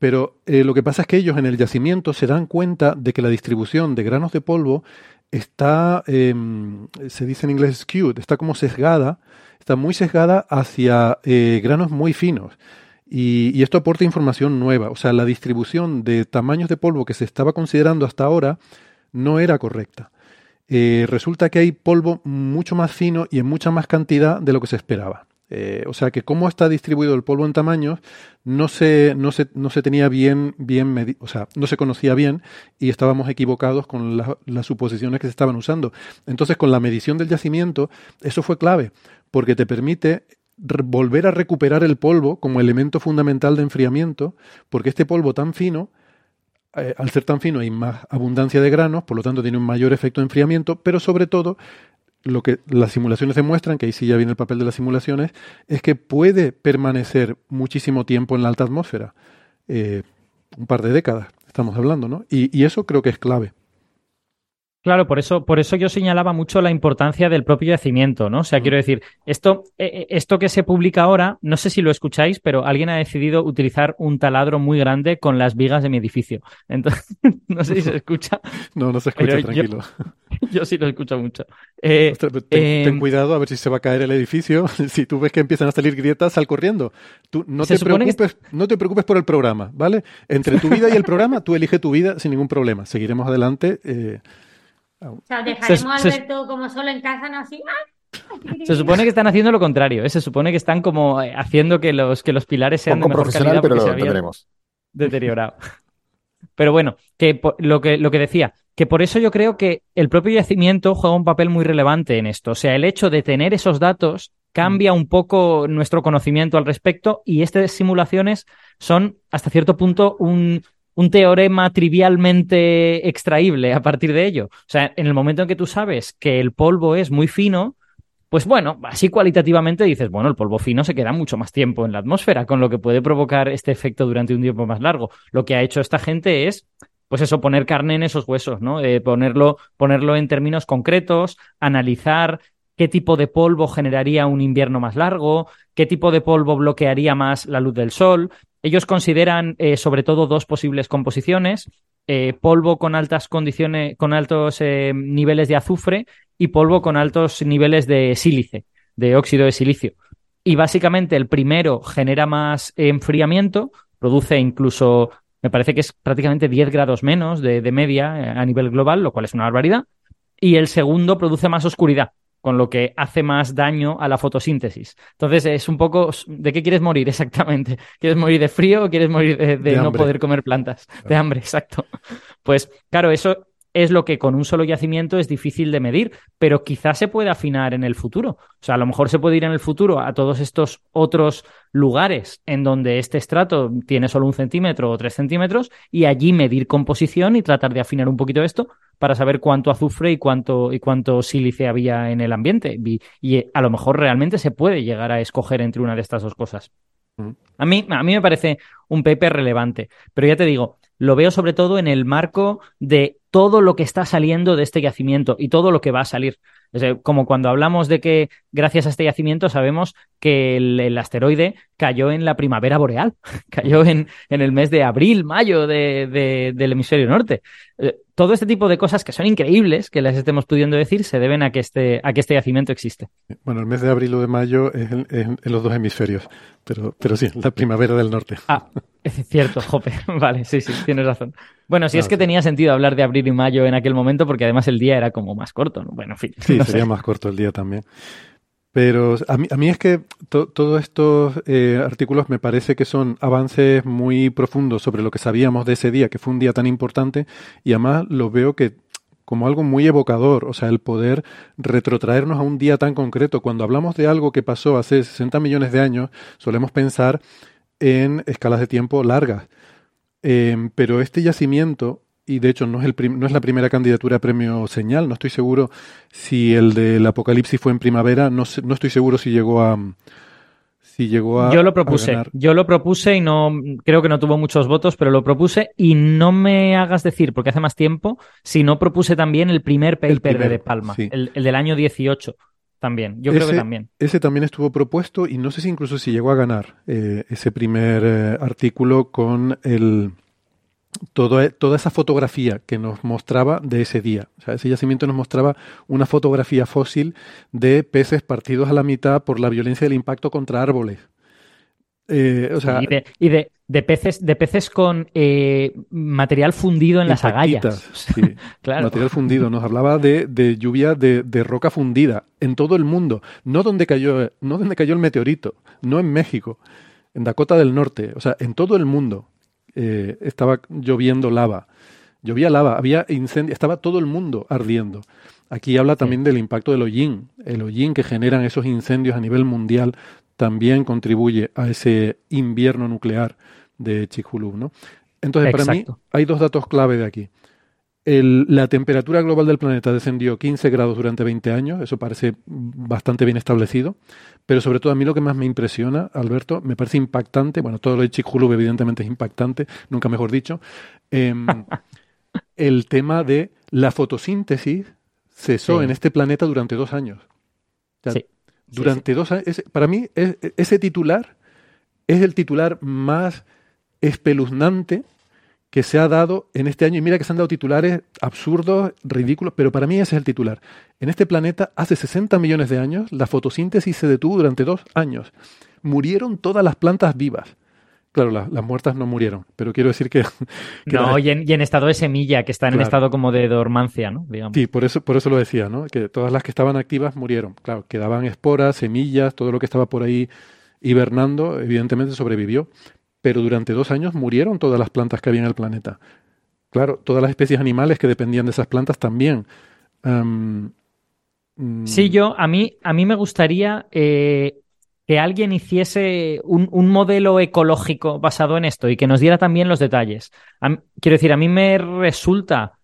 Pero lo que pasa es que ellos en el yacimiento se dan cuenta de que la distribución de granos de polvo está, em, se dice en inglés skewed, está como sesgada, está muy sesgada hacia granos muy finos. Y, esto aporta información nueva. O sea, la distribución de tamaños de polvo que se estaba considerando hasta ahora no era correcta. Eh, resulta que hay polvo mucho más fino y en mucha más cantidad de lo que se esperaba. Eh, o sea que cómo está distribuido el polvo en tamaños no se, no se, no se tenía bien, bien o sea, no se conocía bien y estábamos equivocados con las suposiciones que se estaban usando. Entonces, con la medición del yacimiento, eso fue clave, porque te permite volver a recuperar el polvo como elemento fundamental de enfriamiento, porque este polvo tan fino, eh, al ser tan fino hay más abundancia de granos, por lo tanto tiene un mayor efecto de enfriamiento, pero sobre todo lo que las simulaciones demuestran, que ahí sí ya viene el papel de las simulaciones, es que puede permanecer muchísimo tiempo en la alta atmósfera, eh, un par de décadas, estamos hablando, ¿no? y eso creo que es clave. Claro, por eso, por eso yo señalaba mucho la importancia del propio yacimiento, ¿no? O sea, quiero decir, esto, eh, eh, esto que se publica ahora, no sé si lo escucháis, pero alguien ha decidido utilizar un taladro muy grande con las vigas de mi edificio. Entonces, no sé si se escucha. No, no se escucha, tranquilo. Yo, sí lo escucho mucho. Eh, ten, cuidado a ver si se va a caer el edificio. si tú ves que empiezan a salir grietas, sal corriendo. Tú no te preocupes, no te preocupes por el programa, ¿vale? Entre tu vida y el programa, tú elige tu vida sin ningún problema. Seguiremos adelante. O sea, dejaremos a Alberto como solo en casa, ¿no? Así. ¡ah! Se supone que están haciendo lo contrario, ¿eh? se supone que están como eh, haciendo que los, que los pilares sean de mejor calidad pero lo se deteriorado. Pero bueno, que lo, que lo que decía, que por eso yo creo que el propio yacimiento juega un papel muy relevante en esto. O sea, el hecho de tener esos datos cambia un poco nuestro conocimiento al respecto y estas simulaciones son hasta cierto punto un, un teorema trivialmente extraíble a partir de ello. O sea, en el momento en que tú sabes que el polvo es muy fino, pues bueno, así cualitativamente dices, bueno, el polvo fino se queda mucho más tiempo en la atmósfera, con lo que puede provocar este efecto durante un tiempo más largo. Lo que ha hecho esta gente es, pues eso, poner carne en esos huesos, ¿no? Eh, ponerlo, ponerlo en términos concretos, analizar qué tipo de polvo generaría un invierno más largo, qué tipo de polvo bloquearía más la luz del sol. Ellos consideran eh, sobre todo dos posibles composiciones, eh, polvo con altas condiciones, con altos eh, niveles de azufre y polvo con altos niveles de sílice, de óxido de silicio. Y básicamente el primero genera más enfriamiento, produce incluso, me parece que es prácticamente 10 grados menos de media a nivel global, lo cual es una barbaridad. Y el segundo produce más oscuridad, con lo que hace más daño a la fotosíntesis. Entonces es un poco, ¿de qué quieres morir exactamente? ¿Quieres morir de frío o quieres morir de, no poder comer plantas? De hambre, exacto. Pues claro, eso, es lo que con un solo yacimiento es difícil de medir, pero quizás se puede afinar en el futuro. O sea, a lo mejor se puede ir en el futuro a todos estos otros lugares en donde este estrato tiene solo un centímetro o tres centímetros y allí medir composición y tratar de afinar un poquito esto para saber cuánto azufre y cuánto, y cuánto sílice había en el ambiente. Y, y a lo mejor realmente se puede llegar a escoger entre una de estas dos cosas. A mí, a mí me parece un paper relevante, pero ya te digo, lo veo sobre todo en el marco de todo lo que está saliendo de este yacimiento y todo lo que va a salir. como cuando hablamos de que gracias a este yacimiento sabemos que el, asteroide cayó en la primavera boreal, cayó en, en, el mes de abril, mayo de, del hemisferio norte. Eh, todo este tipo de cosas que son increíbles, que les estemos pudiendo decir, se deben a que este, a que este yacimiento existe. Bueno, el mes de abril o de mayo es en, los dos hemisferios, pero, pero sí, la primavera del norte. Ah, es cierto, Jope. vale, sí, sí, tienes razón. Bueno, si es que tenía sentido hablar de abril y mayo en aquel momento, porque además el día era como más corto. ¿no? Bueno, en fin. Sí, sería más corto el día también. Pero a mí, a mí es que todos estos eh, artículos me parece que son avances muy profundos sobre lo que sabíamos de ese día, que fue un día tan importante, y además lo veo que como algo muy evocador, o sea, el poder retrotraernos a un día tan concreto. Cuando hablamos de algo que pasó hace 60 millones de años, solemos pensar en escalas de tiempo largas. Em, pero este yacimiento y de hecho no es, el no es la primera candidatura a premio señal, no estoy seguro si el del Apocalipsis fue en primavera, no, no estoy seguro si llegó a... Si llegó a, yo lo propuse, yo lo propuse y no creo que no tuvo muchos votos, pero lo propuse y no me hagas decir, porque hace más tiempo, si no propuse también el primer paper de, Palma, el, del año 18 también. Yo creo que también. Ese también estuvo propuesto y no sé si incluso si llegó a ganar eh, ese primer eh, artículo con el, todo, e, toda esa fotografía que nos mostraba de ese día. O sea, ese yacimiento nos mostraba una fotografía fósil de peces partidos a la mitad por la violencia del impacto contra árboles. Eh, o sea, y, de, de, peces, de peces con eh, material fundido en las agallas. Sí, claro. Material fundido. Nos hablaba de, de lluvia de, de, roca fundida en todo el mundo. No donde cayó, no donde cayó el meteorito, no en México, en Dakota del Norte, o sea, en todo el mundo. Eh, estaba lloviendo lava. Llovía lava, había incendio, estaba todo el mundo ardiendo. Aquí habla también del impacto del hollín. El hollín que generan esos incendios a nivel mundial también contribuye a ese invierno nuclear de Chicxulub, ¿no? Entonces, para mí hay dos datos clave de aquí. la temperatura global del planeta descendió 15 grados durante 20 años, eso parece bastante bien establecido. Pero sobre todo a mí lo que más me impresiona, Alberto, me parece impactante, bueno, todo lo de Chicxulub evidentemente es impactante, nunca mejor dicho, em, el tema de la fotosíntesis cesó en este planeta durante dos años. Durante dos años, para mí ese titular es el titular más espeluznante que se ha dado en este año, y mira que se han dado titulares absurdos, ridículos, pero para mí ese es el titular. En este planeta, hace 60 millones de años, la fotosíntesis se detuvo durante dos años. Murieron todas las plantas vivas. Claro, las muertas no murieron, pero quiero decir que... no, y, en, estado de semilla, que están en estado como de dormancia, ¿no? Digamos. Sí, por eso, por eso lo decía, ¿no? Que todas las que estaban activas murieron. Claro, quedaban esporas, semillas, todo lo que estaba por ahí hibernando, evidentemente sobrevivió pero durante dos años murieron todas las plantas que había en el planeta. Claro, todas las especies animales que dependían de esas plantas también. Mm, sí, yo, a mí, a mí me gustaría eh, que alguien hiciese un, modelo ecológico basado en esto y que nos diera también los detalles. quiero decir, a mí me resulta,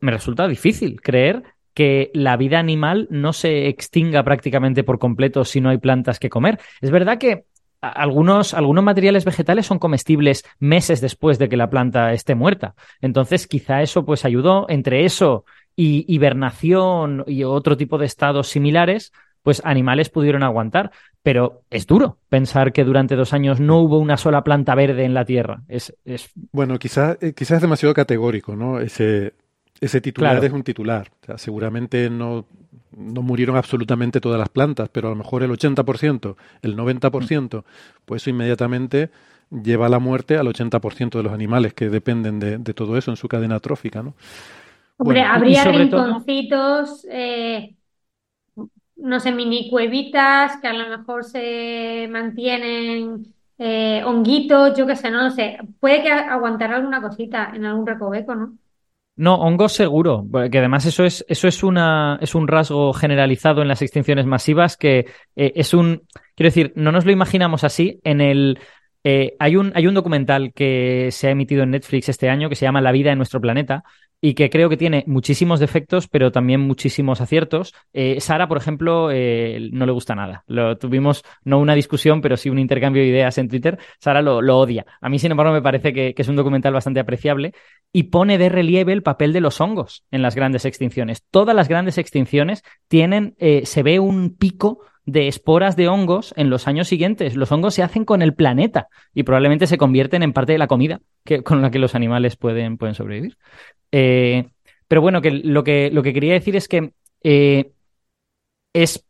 me resulta difícil creer que la vida animal no se extinga prácticamente por completo si no hay plantas que comer. Es verdad que algunos, algunos materiales vegetales son comestibles meses después de que la planta esté muerta. Entonces, quizá eso pues ayudó. Entre eso y hibernación y otro tipo de estados similares, pues animales pudieron aguantar. Pero es duro pensar que durante dos años no hubo una sola planta verde en la Tierra. Es, es... Bueno, quizás eh, quizá es demasiado categórico, ¿no? Ese, ese titular es un titular. seguramente no no murieron absolutamente todas las plantas, pero a lo mejor el 80%, el 90%, pues eso inmediatamente lleva a la muerte al 80% de los animales que dependen de, todo eso en su cadena trófica, ¿no? Hombre, habría rinconcitos, eh, no sé, mini cuevitas que a lo mejor se mantienen eh, honguitos, yo qué sé, no lo sé. Puede que aguantar alguna cosita en algún recoveco, ¿no? No, hongos seguro, que además eso es, eso es una, es un rasgo generalizado en las extinciones masivas que eh, es un, quiero decir, no nos lo imaginamos así. En el, eh, hay un, hay un documental que se ha emitido en Netflix este año que se llama La vida en nuestro planeta y que creo que tiene muchísimos defectos, pero también muchísimos aciertos. Eh, Sara, por ejemplo, eh, no le gusta nada. Lo tuvimos, no una discusión, pero sí un intercambio de ideas en Twitter. Sara lo, odia. A mí, sin embargo, me parece que, es un documental bastante apreciable y pone de relieve el papel de los hongos en las grandes extinciones. Todas las grandes extinciones tienen, eh, se ve un pico de esporas de hongos en los años siguientes. Los hongos se hacen con el planeta y probablemente se convierten en parte de la comida que, con la que los animales pueden, pueden sobrevivir. Eh, pero bueno, que lo, que lo que quería decir es que eh, es.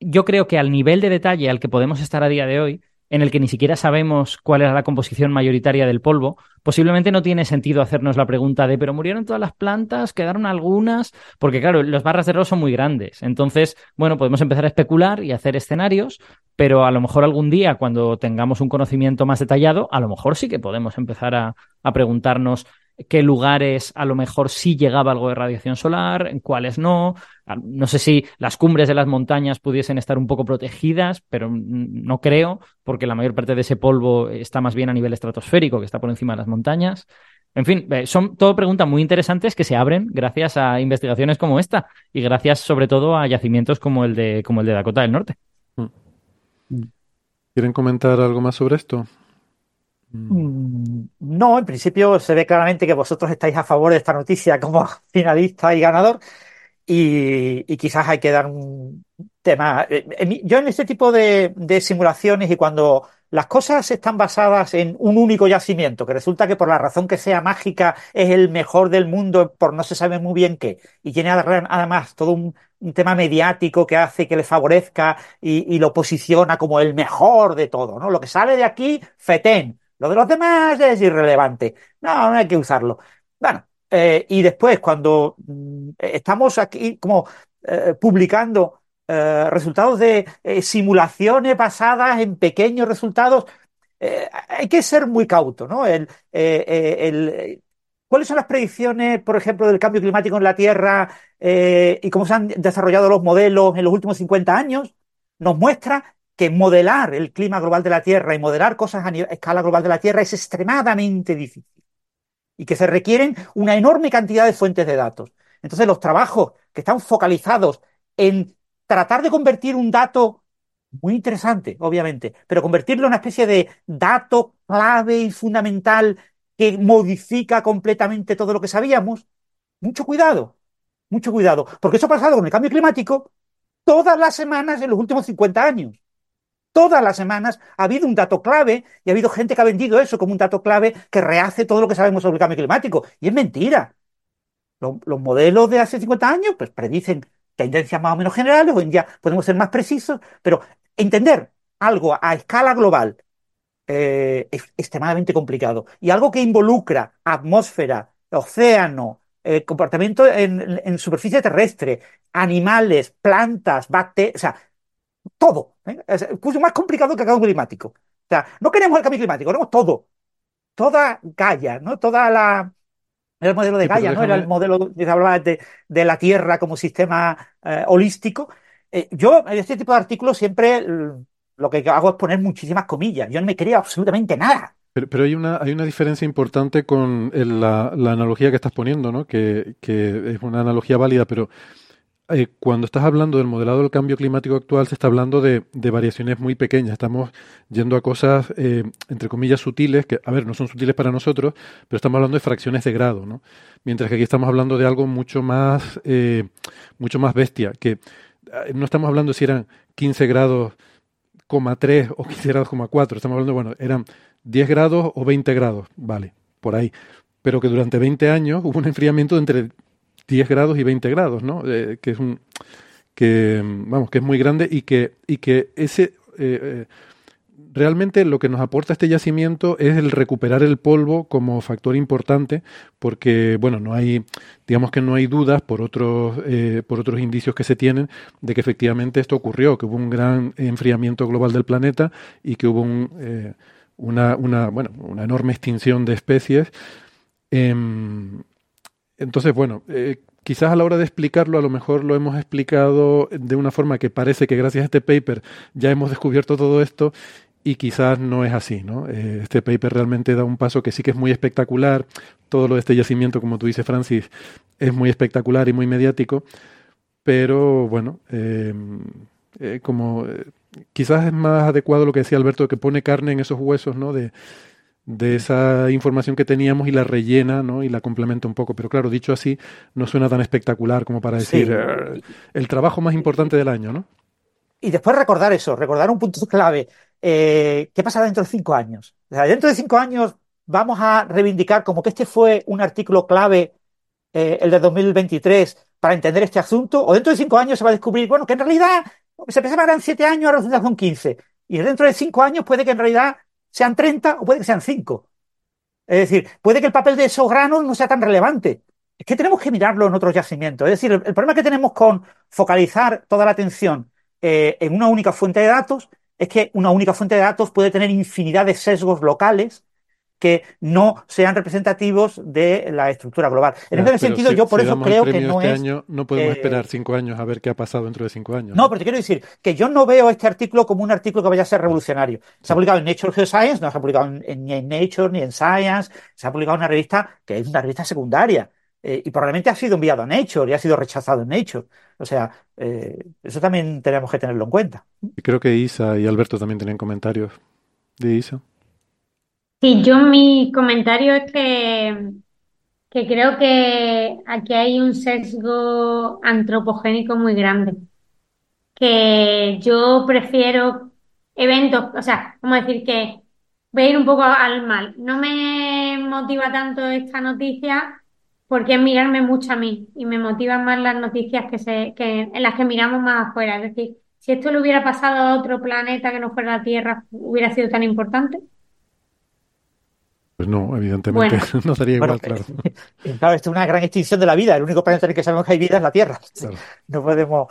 Yo creo que al nivel de detalle al que podemos estar a día de hoy, en el que ni siquiera sabemos cuál era la composición mayoritaria del polvo, posiblemente no tiene sentido hacernos la pregunta de, pero murieron todas las plantas, quedaron algunas, porque claro, los barras de error son muy grandes. Entonces, bueno, podemos empezar a especular y hacer escenarios, pero a lo mejor algún día, cuando tengamos un conocimiento más detallado, a lo mejor sí que podemos empezar a, a preguntarnos qué lugares a lo mejor sí llegaba algo de radiación solar, en cuáles no. Ah, no sé si las cumbres de las montañas pudiesen estar un poco protegidas, pero no creo, porque la mayor parte de ese polvo está más bien a nivel estratosférico, que está por encima de las montañas. En fin, son todo preguntas muy interesantes que se abren gracias a investigaciones como esta y gracias sobre todo a yacimientos como el de, como el de Dakota del Norte. Mm. ¿Quieren comentar algo más sobre esto? Mm, no, en principio se ve claramente que vosotros estáis a favor de esta noticia como finalista y ganador y, quizás hay que dar un tema. Eh, yo en este tipo de, simulaciones y cuando las cosas están basadas en un único yacimiento, que resulta que por la razón que sea mágica es el mejor del mundo por no se sabe muy bien qué, y tiene además todo un, tema mediático que hace que le favorezca y, y, lo posiciona como el mejor de todo, ¿no? Lo que sale de aquí, fetén. Lo de los demás es irrelevante. No, no hay que usarlo. Bueno, eh, y después cuando mm, estamos aquí como eh, publicando eh, resultados de simulaciones basadas en pequeños resultados, hay que ser muy cauto, ¿no? ¿Cuáles son las predicciones, por ejemplo, del cambio climático en la Tierra y cómo se han desarrollado los modelos en los últimos 50 años? Nos muestra que modelar el clima global de la Tierra y modelar cosas a, escala global de la Tierra es extremadamente difícil. Y que se requieren una enorme cantidad de fuentes de datos. Entonces, los trabajos que están focalizados en tratar de convertir un dato muy interesante, obviamente, pero convertirlo en una especie de dato clave y fundamental que modifica completamente todo lo que sabíamos, mucho cuidado, mucho cuidado, porque eso ha pasado con el cambio climático todas las semanas en los últimos 50 años todas las semanas ha habido un dato clave y ha habido gente que ha vendido eso como un dato clave que rehace todo lo que sabemos sobre el cambio climático. Y es mentira. Los, modelos de hace 50 años pues predicen tendencias más o menos generales, hoy en día podemos ser más precisos, pero entender algo a escala global eh, es extremadamente complicado. Y algo que involucra atmósfera, océano, eh, comportamiento en, superficie terrestre, animales, plantas, bacterias, o sea, todo. ¿eh? Es mucho más complicado que el cambio climático. O sea, no queremos el cambio climático, queremos todo. Toda Gaia, ¿no? Toda la. el modelo de Gaia, ¿no? Era el modelo se hablaba de, de, la Tierra como sistema eh, holístico. Eh, yo, en este tipo de artículos, siempre lo que hago es poner muchísimas comillas. Yo no me creo absolutamente nada. Pero, pero, hay una hay una diferencia importante con la, la, analogía que estás poniendo, ¿no? Que, que, es una analogía válida, pero eh, cuando estás hablando del modelado del cambio climático actual, se está hablando de, variaciones muy pequeñas. Estamos yendo a cosas, eh, entre comillas, sutiles, que, a ver, no son sutiles para nosotros, pero estamos hablando de fracciones de grado, ¿no? Mientras que aquí estamos hablando de algo mucho más, eh, mucho más bestia, que no estamos hablando si eran 15 grados, 3 o 15 grados, 4. Estamos hablando, bueno, eran 10 grados o 20 grados, vale, por ahí. Pero que durante 20 años hubo un enfriamiento de entre 10 grados y 20 grados, ¿no? Eh, que es un que vamos que es muy grande y que y que ese eh, eh, realmente lo que nos aporta este yacimiento es el recuperar el polvo como factor importante porque bueno no hay digamos que no hay dudas por otros por otros indicios que se tienen de que efectivamente esto ocurrió que hubo un gran enfriamiento global del planeta y que hubo un, una, una bueno una enorme extinción de especies em, entonces, bueno, eh, quizás a la hora de explicarlo, a lo mejor lo hemos explicado de una forma que parece que gracias a este paper ya hemos descubierto todo esto y quizás no es así, ¿no? Eh, este paper realmente da un paso que sí que es muy espectacular. Todo lo de este yacimiento, como tú dices, Francis, es muy espectacular y muy mediático. Pero bueno, eh, como quizás es más adecuado lo que decía Alberto, que pone carne en esos huesos, ¿no? De, de esa información que teníamos y la rellena, ¿no? Y la complementa un poco. Pero claro, dicho así, no suena tan espectacular como para decir el trabajo más importante del año, ¿no? Y después recordar eso, recordar un punto clave eh, ¿qué pasará dentro de cinco años? dentro de cinco años vamos a reivindicar como que este fue un artículo clave, eh, el de 2023, para entender este asunto, o dentro de cinco años se va a descubrir, bueno, que en realidad se pensaba que eran siete años, ahora son quince, y dentro de cinco años puede que en realidad sean treinta o puede que sean cinco. Es decir, puede que el papel de esos granos no sea tan relevante. Es que tenemos que mirarlo en otros yacimientos. Es decir, el, problema que tenemos con focalizar toda la atención eh, en una única fuente de datos es que una única fuente de datos puede tener infinidad de sesgos locales que no sean representativos de la estructura global. En ese sentido, yo por eso creo que no este es. Año, no podemos eh, esperar cinco años a ver qué ha pasado dentro de cinco años. No, pero te quiero decir que yo no veo este artículo como un artículo que vaya a ser revolucionario. Se ha publicado en Nature Geoscience, no se ha publicado ni en Nature ni en Science, se ha publicado en una revista que es una revista secundaria. Eh, y probablemente ha sido enviado a Nature y ha sido rechazado en Nature. O sea, eh, eso también tenemos que tenerlo en cuenta. Creo que Isa y Alberto también tienen comentarios de Isa. Sí, yo mi comentario es que, que creo que aquí hay un sesgo antropogénico muy grande. Que yo prefiero eventos, o sea, vamos a decir que voy a ir un poco al mal. No me motiva tanto esta noticia porque es mirarme mucho a mí y me motivan más las noticias que se, que, en las que miramos más afuera. Es decir, si esto le hubiera pasado a otro planeta que no fuera la Tierra, ¿hubiera sido tan importante? Pues no, evidentemente no sería igual, claro. claro, esto es una gran extinción de la vida. El único planeta en el que sabemos que hay vida es la Tierra. No podemos.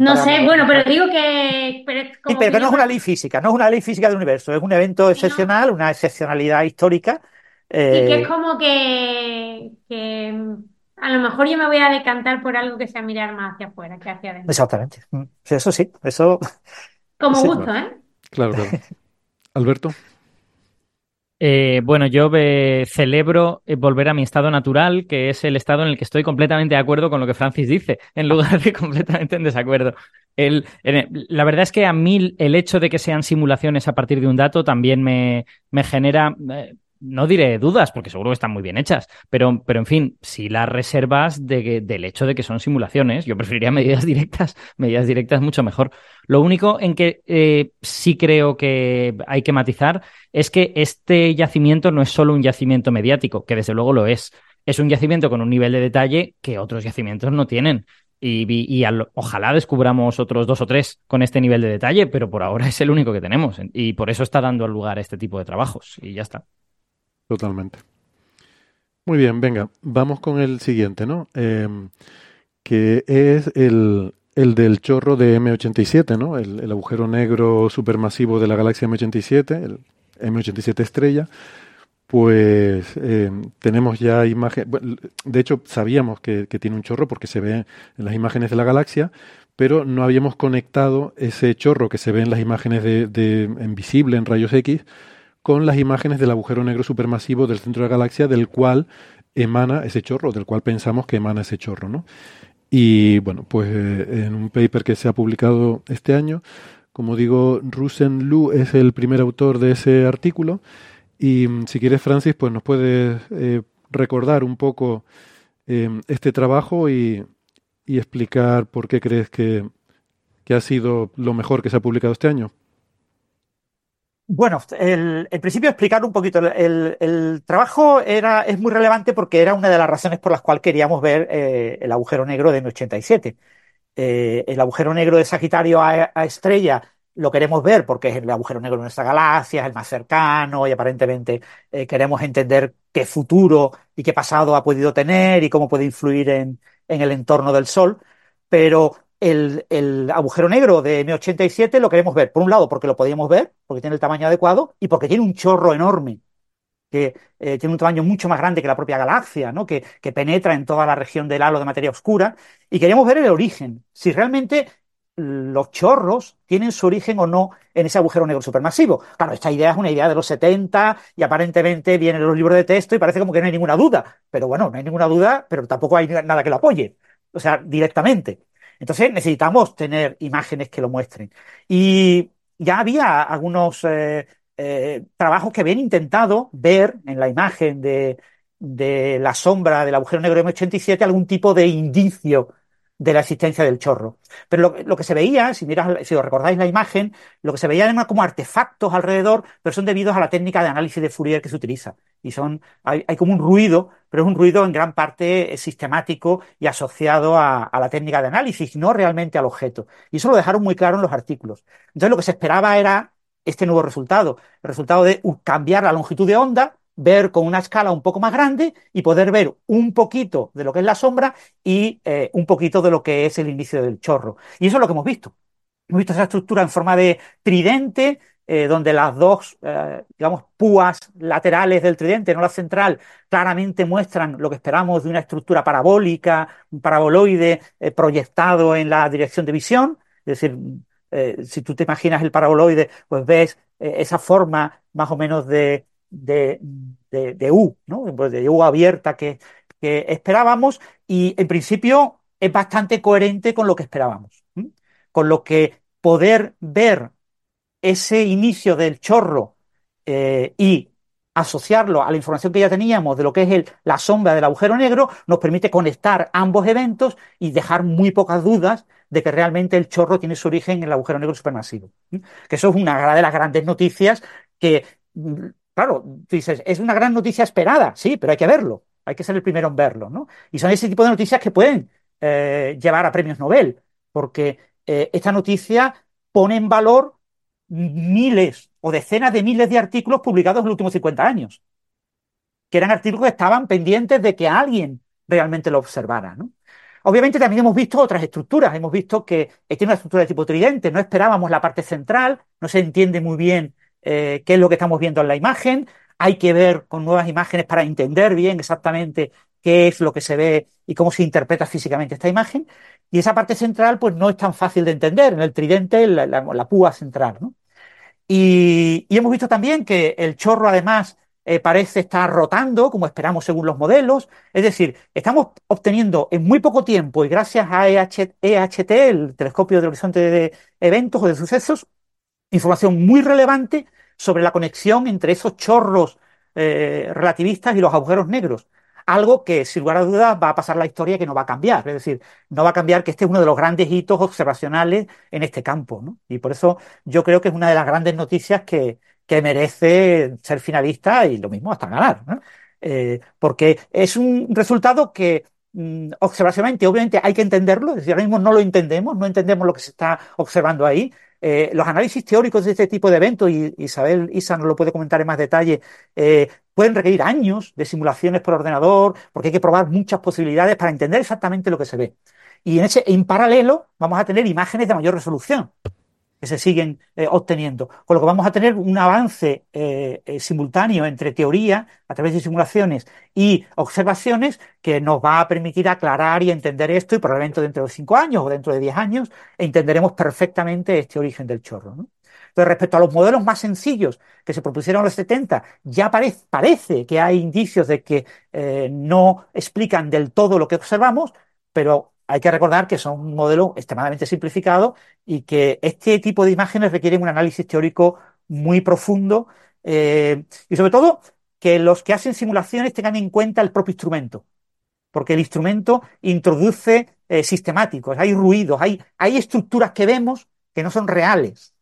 No sé, bueno, pero digo que. Pero, no es una ley física, no es una ley física del universo, es un evento excepcional, una excepcionalidad histórica y que es eh, como que, a lo mejor yo me voy a decantar por algo que sea mirar más hacia afuera que hacia adentro. Exactamente. Mm, eso sí, eso. Como gusto, ¿eh? Claro, claro. Alberto. Eh, bueno, yo celebro eh, volver a mi estado natural, que es el estado en el que estoy completamente de acuerdo con lo que Francis dice, en lugar de completamente en desacuerdo. la verdad es que a mí el hecho de que sean simulaciones a partir de un dato también me, me genera no diré dudas, porque seguro que están muy bien hechas, pero, pero en fin, si las reservas de, del hecho de que son simulaciones, yo preferiría medidas directas, medidas directas mucho mejor. Lo único en que eh, sí creo que hay que matizar es que este yacimiento no es solo un yacimiento mediático, que desde luego lo es. Es un yacimiento con un nivel de detalle que otros yacimientos no tienen. Y, y ojalá descubramos otros dos o tres con este nivel de detalle, pero por ahora es el único que tenemos. Y por eso está dando lugar a este tipo de trabajos. Y ya está. Totalmente. Muy bien, venga, vamos con el siguiente, ¿no? Em, que es el, el, del chorro de M87, ¿no? El, agujero negro supermasivo de la galaxia M87, el M87 estrella. Pues em, tenemos ya imágenes, de hecho sabíamos que, tiene un chorro porque se ve en las imágenes de la galaxia, pero no habíamos conectado ese chorro que se ve en las imágenes de, de en visible en rayos X con las imágenes del agujero negro supermasivo del centro de la galaxia, del cual emana ese chorro, del cual pensamos que emana ese chorro, ¿no? Y bueno, pues eh, en un paper que se ha publicado este año, como digo, Rusen Lu es el primer autor de ese artículo. Y mm, si quieres, Francis, pues nos puedes eh, recordar un poco eh, este trabajo y, y, explicar por qué crees que, que ha sido lo mejor que se ha publicado este año. Bueno, el, el, principio explicar un poquito. El, trabajo era, es muy relevante porque era una de las razones por las cuales queríamos ver eh, el agujero negro de M87. Eh, el agujero negro de Sagitario a, estrella lo queremos ver porque es el agujero negro de nuestra galaxia, es el más cercano y aparentemente eh, queremos entender qué futuro y qué pasado ha podido tener y cómo puede influir en, en el entorno del Sol. Pero el, agujero negro de M87 lo queremos ver, por un lado, porque lo podíamos ver, porque tiene el tamaño adecuado, y porque tiene un chorro enorme. que eh, tiene un tamaño mucho más grande que la propia galaxia, ¿no? que, que penetra en toda la región del halo de materia oscura, y queríamos ver el origen, si realmente los chorros tienen su origen o no en ese agujero negro supermasivo. Claro, esta idea es una idea de los 70 y aparentemente viene en los libros de texto y parece como que no hay ninguna duda. Pero bueno, no hay ninguna duda, pero tampoco hay nada que lo apoye. O sea, directamente. Entonces necesitamos tener imágenes que lo muestren. Y ya había algunos eh, eh, trabajos que habían intentado ver en la imagen de, de la sombra del agujero negro M87 algún tipo de indicio de la existencia del chorro. Pero lo, que se veía, si, miras, si os recordáis la imagen, lo que se veía eran como artefactos alrededor, pero son debidos a la técnica de análisis de Fourier que se utiliza. Y son, hay, como un ruido, pero es un ruido en gran parte sistemático y asociado a, a, la técnica de análisis, no realmente al objeto. Y eso lo dejaron muy claro en los artículos. Entonces lo que se esperaba era este nuevo resultado, el resultado de cambiar la longitud de onda ver con una escala un poco más grande y poder ver un poquito de lo que es la sombra y eh, un poquito de lo que es el inicio del chorro. Y eso es lo que hemos visto. Hemos visto esa estructura en forma de tridente, eh, donde las dos, eh, digamos, púas laterales del tridente, no la central, claramente muestran lo que esperamos de una estructura parabólica, un paraboloide proyectado en la dirección de visión. Es decir, si tú te imaginas el paraboloide, pues ves esa forma más o menos de, de, de, U, ¿no? Pues de U abierta que, que, esperábamos y en principio es bastante coherente con lo que esperábamos. Con lo que poder ver ese inicio del chorro eh, y asociarlo a la información que ya teníamos de lo que es el, la sombra del agujero negro, nos permite conectar ambos eventos y dejar muy pocas dudas de que realmente el chorro tiene su origen en el agujero negro supermasivo. Que eso es una de las grandes noticias que Claro, tú dices, es una gran noticia esperada, sí, pero hay que verlo, hay que ser el primero en verlo, ¿no? Y son ese tipo de noticias que pueden eh, llevar a premios Nobel, porque eh, esta noticia pone en valor miles o decenas de miles de artículos publicados en los últimos 50 años, que eran artículos que estaban pendientes de que alguien realmente lo observara, ¿no? Obviamente también hemos visto otras estructuras, hemos visto que tiene una estructura de tipo tridente, no esperábamos la parte central, no se entiende muy bien eh, qué es lo que estamos viendo en la imagen. Hay que ver con nuevas imágenes para entender bien exactamente qué es lo que se ve y cómo se interpreta físicamente esta imagen. Y esa parte central, pues no es tan fácil de entender. En el tridente, la, púa central. ¿no? Y, hemos visto también que el chorro, además, eh, parece estar rotando, como esperamos según los modelos. Es decir, estamos obteniendo en muy poco tiempo y gracias a EHT, el telescopio del horizonte de eventos o de sucesos, información muy relevante sobre la conexión entre esos chorros eh, relativistas y los agujeros negros. Algo que, sin lugar a dudas, va a pasar la historia que no va a cambiar. Es decir, no va a cambiar que este es uno de los grandes hitos observacionales en este campo. Y por eso yo creo que es una de las grandes noticias que, que merece ser finalista y lo mismo hasta ganar. Eh, porque es un resultado que mm, observacionalmente, obviamente, hay que entenderlo. Es decir, ahora mismo no lo entendemos, no entendemos lo que se está observando ahí, eh, los análisis teóricos de este tipo de eventos, y Isabel Isa nos lo puede comentar en más detalle, eh, pueden requerir años de simulaciones por ordenador, porque hay que probar muchas posibilidades para entender exactamente lo que se ve. Y en, ese, en paralelo vamos a tener imágenes de mayor resolución que se siguen eh, obteniendo. Con lo que vamos a tener un avance eh, eh, simultáneo entre teoría, a través de simulaciones, y observaciones que nos va a permitir aclarar y entender esto y probablemente dentro de cinco años o dentro de diez años entenderemos perfectamente este origen del chorro. ¿no? Respecto a los modelos más sencillos que se propusieron en los 70, ya parece que hay indicios de que no explican del todo lo que observamos, pero hay que recordar que son un modelo extremadamente simplificado y que este tipo de imágenes requieren un análisis teórico muy profundo eh, y sobre todo que los que hacen simulaciones tengan en cuenta el propio instrumento, porque el instrumento introduce eh, sistemáticos, hay ruidos, hay, hay estructuras que vemos que no son reales.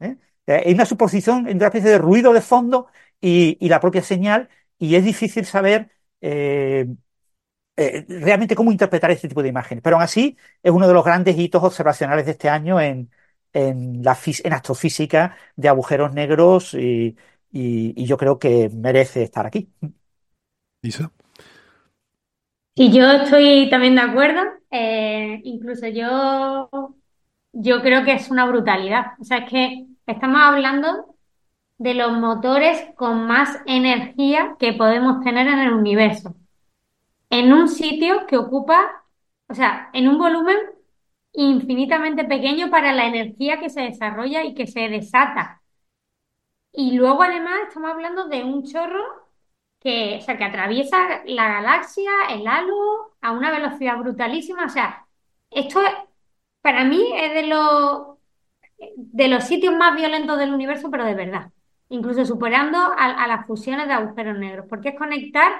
¿eh? Hay una suposición entre una especie de ruido de fondo y, y, la propia señal y es difícil saber realmente cómo interpretar este tipo de imágenes. Pero aún así es uno de los grandes hitos observacionales de este año en, en, la, en astrofísica de agujeros negros y, y, yo creo que merece estar aquí. Isa. Y yo estoy también de acuerdo. Eh, incluso yo, yo creo que es una brutalidad. O sea, es que estamos hablando de los motores con más energía que podemos tener en el universo. En un sitio que ocupa, o sea, en un volumen infinitamente pequeño para la energía que se desarrolla y que se desata. Y luego además estamos hablando de un chorro que, o sea, que atraviesa la galaxia, el halo, a una velocidad brutalísima. O sea, esto para mí es de los, de los sitios más violentos del universo, pero de verdad. Incluso superando a, las fusiones de agujeros negros, porque es conectar,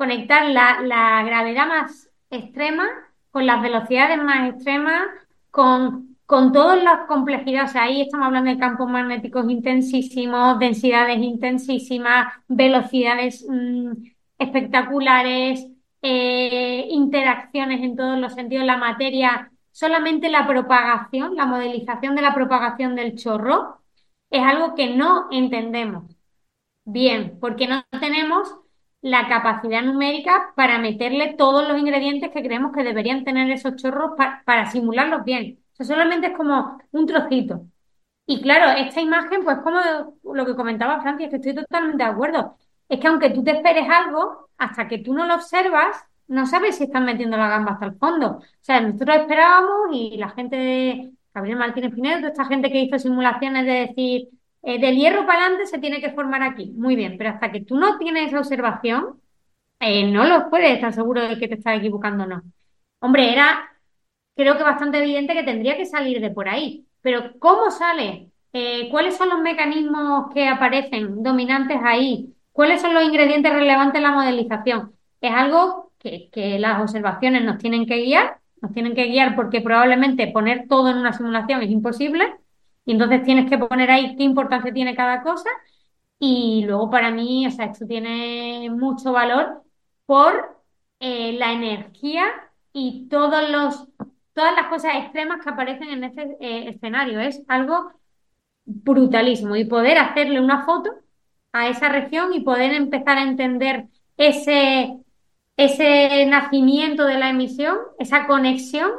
conectar la, gravedad más extrema con las velocidades más extremas, con, con todas las complejidades. ahí estamos hablando de campos magnéticos intensísimos, densidades intensísimas, velocidades mm, espectaculares, eh, interacciones en todos los sentidos. La materia, solamente la propagación, la modelización de la propagación del chorro, es algo que no entendemos bien, porque no tenemos la capacidad numérica para meterle todos los ingredientes que creemos que deberían tener esos chorros para simularlos bien. O sea, solamente es como un trocito. Y claro, esta imagen, pues como lo que comentaba Francia, que estoy totalmente de acuerdo. Es que aunque tú te esperes algo, hasta que tú no lo observas, no sabes si están metiendo la gamba hasta el fondo. O sea, nosotros esperábamos y la gente de Gabriel Martínez Pinedo, toda esta gente que hizo simulaciones de decir, eh, del hierro para adelante se tiene que formar aquí. Muy bien, pero hasta que tú no tienes esa observación, eh, no lo puedes estar seguro de que te estás equivocando o no. Hombre, era creo que bastante evidente que tendría que salir de por ahí. Pero ¿cómo sale? Eh, ¿Cuáles son los mecanismos que aparecen dominantes ahí? ¿Cuáles son los ingredientes relevantes en la modelización? Es algo que, que las observaciones nos tienen que guiar, nos tienen que guiar porque probablemente poner todo en una simulación es imposible y entonces tienes que poner ahí qué importancia tiene cada cosa. Y luego para mí, o sea, esto tiene mucho valor por eh, la energía y todos los, todas las cosas extremas que aparecen en este eh, escenario. Es algo brutalísimo. Y poder hacerle una foto a esa región y poder empezar a entender ese, ese nacimiento de la emisión, esa conexión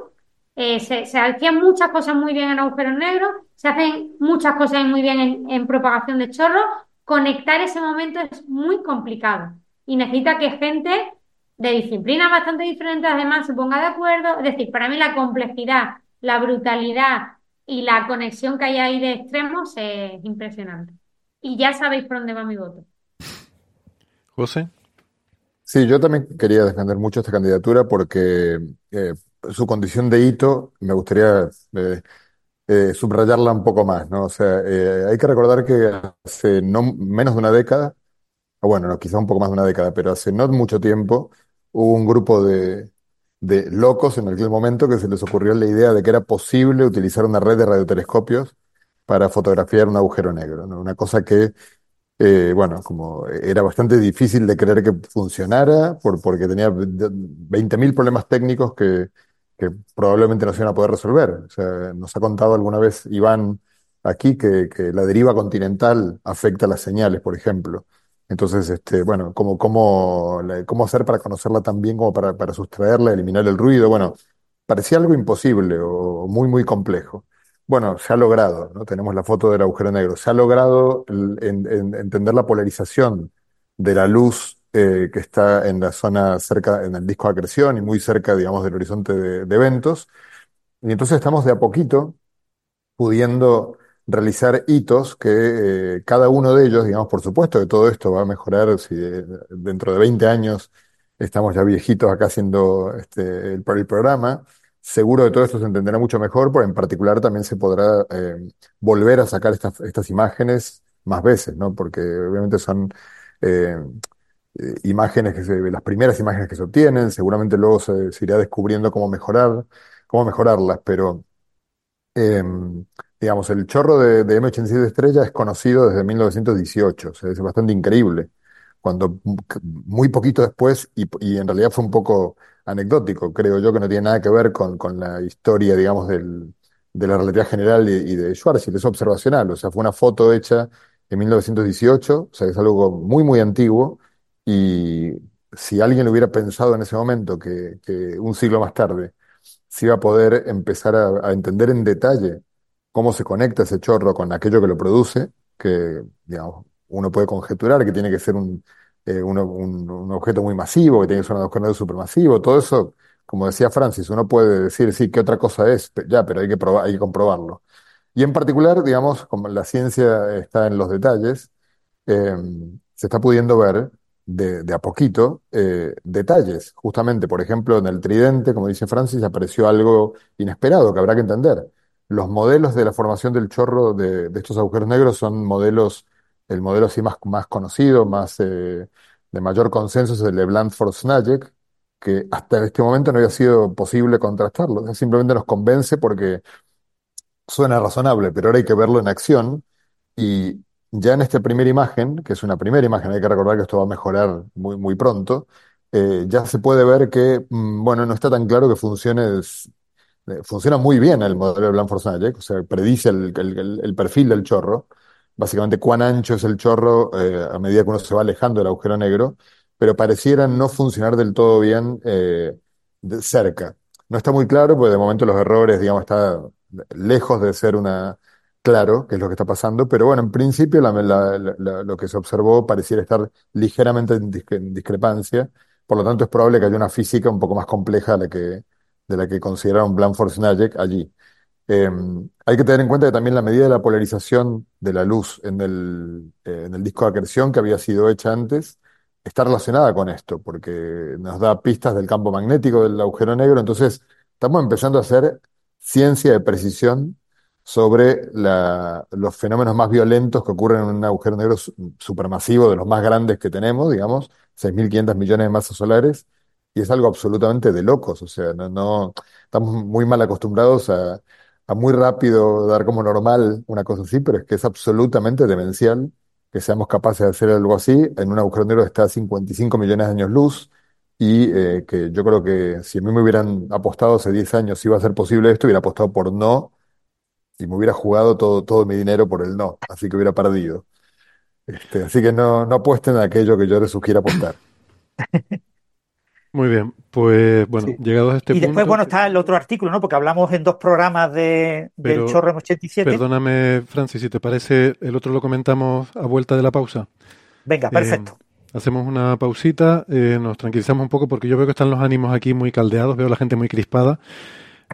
eh, se, hacían muchas cosas muy bien en agujeros negros, se hacen muchas cosas muy bien en, propagación de chorros. Conectar ese momento es muy complicado y necesita que gente de disciplinas bastante diferentes además se ponga de acuerdo. Es decir, para mí la complejidad, la brutalidad y la conexión que hay ahí de extremos es impresionante. Y ya sabéis por dónde va mi voto. José. Sí, yo también quería defender mucho esta candidatura porque eh, su condición de hito, me gustaría eh, eh, subrayarla un poco más, ¿no? O sea, eh, hay que recordar que hace no menos de una década, bueno, no, quizá un poco más de una década, pero hace no mucho tiempo hubo un grupo de, de locos en aquel momento que se les ocurrió la idea de que era posible utilizar una red de radiotelescopios para fotografiar un agujero negro, ¿no? Una cosa que bueno, como era bastante difícil de creer que funcionara, por, porque tenía 20.000 problemas técnicos que, que probablemente no se iban a poder resolver. Nos ha contado alguna vez Iván aquí que, la deriva continental afecta las señales, por ejemplo. Entonces, este, bueno, ¿cómo, hacer para conocerla tan bien como para, para sustraerla, eliminar el ruido? Bueno, parecía algo imposible o muy, muy complejo. Bueno, se ha logrado, ¿no? Tenemos la foto del agujero negro. Se ha logrado entender la polarización de la luz eh, que está en la zona cerca, en el disco de acreción y muy cerca, digamos, del horizonte de, eventos. Y entonces estamos de a poquito pudiendo realizar hitos que eh, cada uno de ellos, digamos, por supuesto que todo esto va a mejorar si eh, dentro de 20 años estamos ya viejitos acá haciendo este, el, programa. Seguro que todo esto se entenderá mucho mejor, pero en particular también se podrá volver a sacar estas, estas imágenes más veces, ¿no? Porque obviamente son eh, imágenes que se, las primeras imágenes que se obtienen, seguramente luego se, irá descubriendo cómo mejorar, cómo mejorarlas, pero em, digamos, el chorro de, de M87 estrella es conocido desde 1918, o sea, es bastante increíble, cuando muy poquito después, y, en realidad fue un poco anecdótico, creo yo que no tiene nada que ver con, la historia, digamos, de la relatividad general y, y de Schwarzschild, es observacional, o sea, fue una foto hecha en 1918, o sea, es algo muy, muy antiguo, y si alguien hubiera pensado en ese momento que, un siglo más tarde se iba a poder empezar a, entender en detalle cómo se conecta ese chorro con aquello que lo produce, que, digamos, uno puede conjeturar que tiene que ser un, eh, un, objeto muy masivo, que tiene que ser un agujero supermasivo, todo eso, como decía Francis, uno puede decir, sí, ¿qué otra cosa es? Ya, pero hay que, probar, hay que comprobarlo. Y en particular, digamos, como la ciencia está en los detalles, eh, se está pudiendo ver de, a poquito eh, detalles. Justamente, por ejemplo, en el tridente, como dice Francis, apareció algo inesperado que habrá que entender. Los modelos de la formación del chorro de, de estos agujeros negros son modelos, el modelo así más, más conocido, más eh, de mayor consenso es el de Blandford-Snajek, que hasta este momento no había sido posible contrastarlo. Simplemente nos convence porque suena razonable, pero ahora hay que verlo en acción y ya en esta primera imagen, que es una primera imagen, hay que recordar que esto va a mejorar muy, muy pronto, eh, ya se puede ver que, mm, bueno, no está tan claro que funcione, eh, funciona muy bien el modelo de Blanford-Snajek, o sea, predice el, el, perfil del chorro, básicamente cuán ancho es el chorro eh, a medida que uno se va alejando del agujero negro, pero pareciera no funcionar del todo bien de cerca. No está muy claro, porque de momento los errores, digamos, está lejos de ser una claro qué es lo que está pasando, pero bueno, en principio lo que se observó pareciera estar ligeramente en, discrepancia, por lo tanto es probable que haya una física un poco más compleja de la que, de la que consideraron Blanford-Snajek allí. Em, hay que tener en cuenta que también la medida de la polarización de la luz en el, eh, en el disco de acreción que había sido hecha antes está relacionada con esto, porque nos da pistas del campo magnético del agujero negro, entonces estamos empezando a hacer ciencia de precisión sobre los fenómenos más violentos que ocurren en un agujero negro supermasivo, de los más grandes que tenemos, digamos, 6.500 millones de masas solares, y es algo absolutamente de locos, o sea, no, estamos muy mal acostumbrados a, a muy rápido dar como normal una cosa así, pero es que es absolutamente demencial que seamos capaces de hacer algo así. En un agujero negro que está a 55 millones de años luz, y eh, que yo creo que si a mí me hubieran apostado hace 10 años si iba a ser posible esto, hubiera apostado por no y me hubiera jugado todo, todo mi dinero por el no, así que hubiera perdido. Este, así que no, no apuesten a aquello que yo les sugiera apostar. Muy bien, pues bueno, llegados a este punto. Y después, bueno, está el otro artículo, ¿no? Porque hablamos en dos programas de, del Chorro en 87. Perdóname, Francis, si te parece, el otro lo comentamos a vuelta de la pausa. Venga, perfecto. Eh, Hacemos una pausita, eh, nos tranquilizamos un poco porque yo veo que están los ánimos aquí muy caldeados, veo a la gente muy crispada.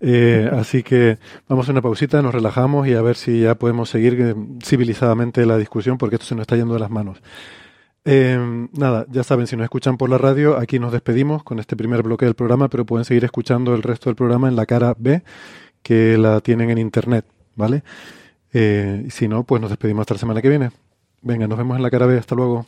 Eh, así que vamos a una pausita, nos relajamos y a ver si ya podemos seguir eh, civilizadamente la discusión porque esto se nos está yendo de las manos. nada, ya saben, si nos escuchan por la radio, aquí nos despedimos con este primer bloque del programa, pero pueden seguir escuchando el resto del programa en la cara B, que la tienen en internet, ¿vale? y si no, pues nos despedimos hasta la semana que viene. Venga, nos vemos en la cara B, hasta luego.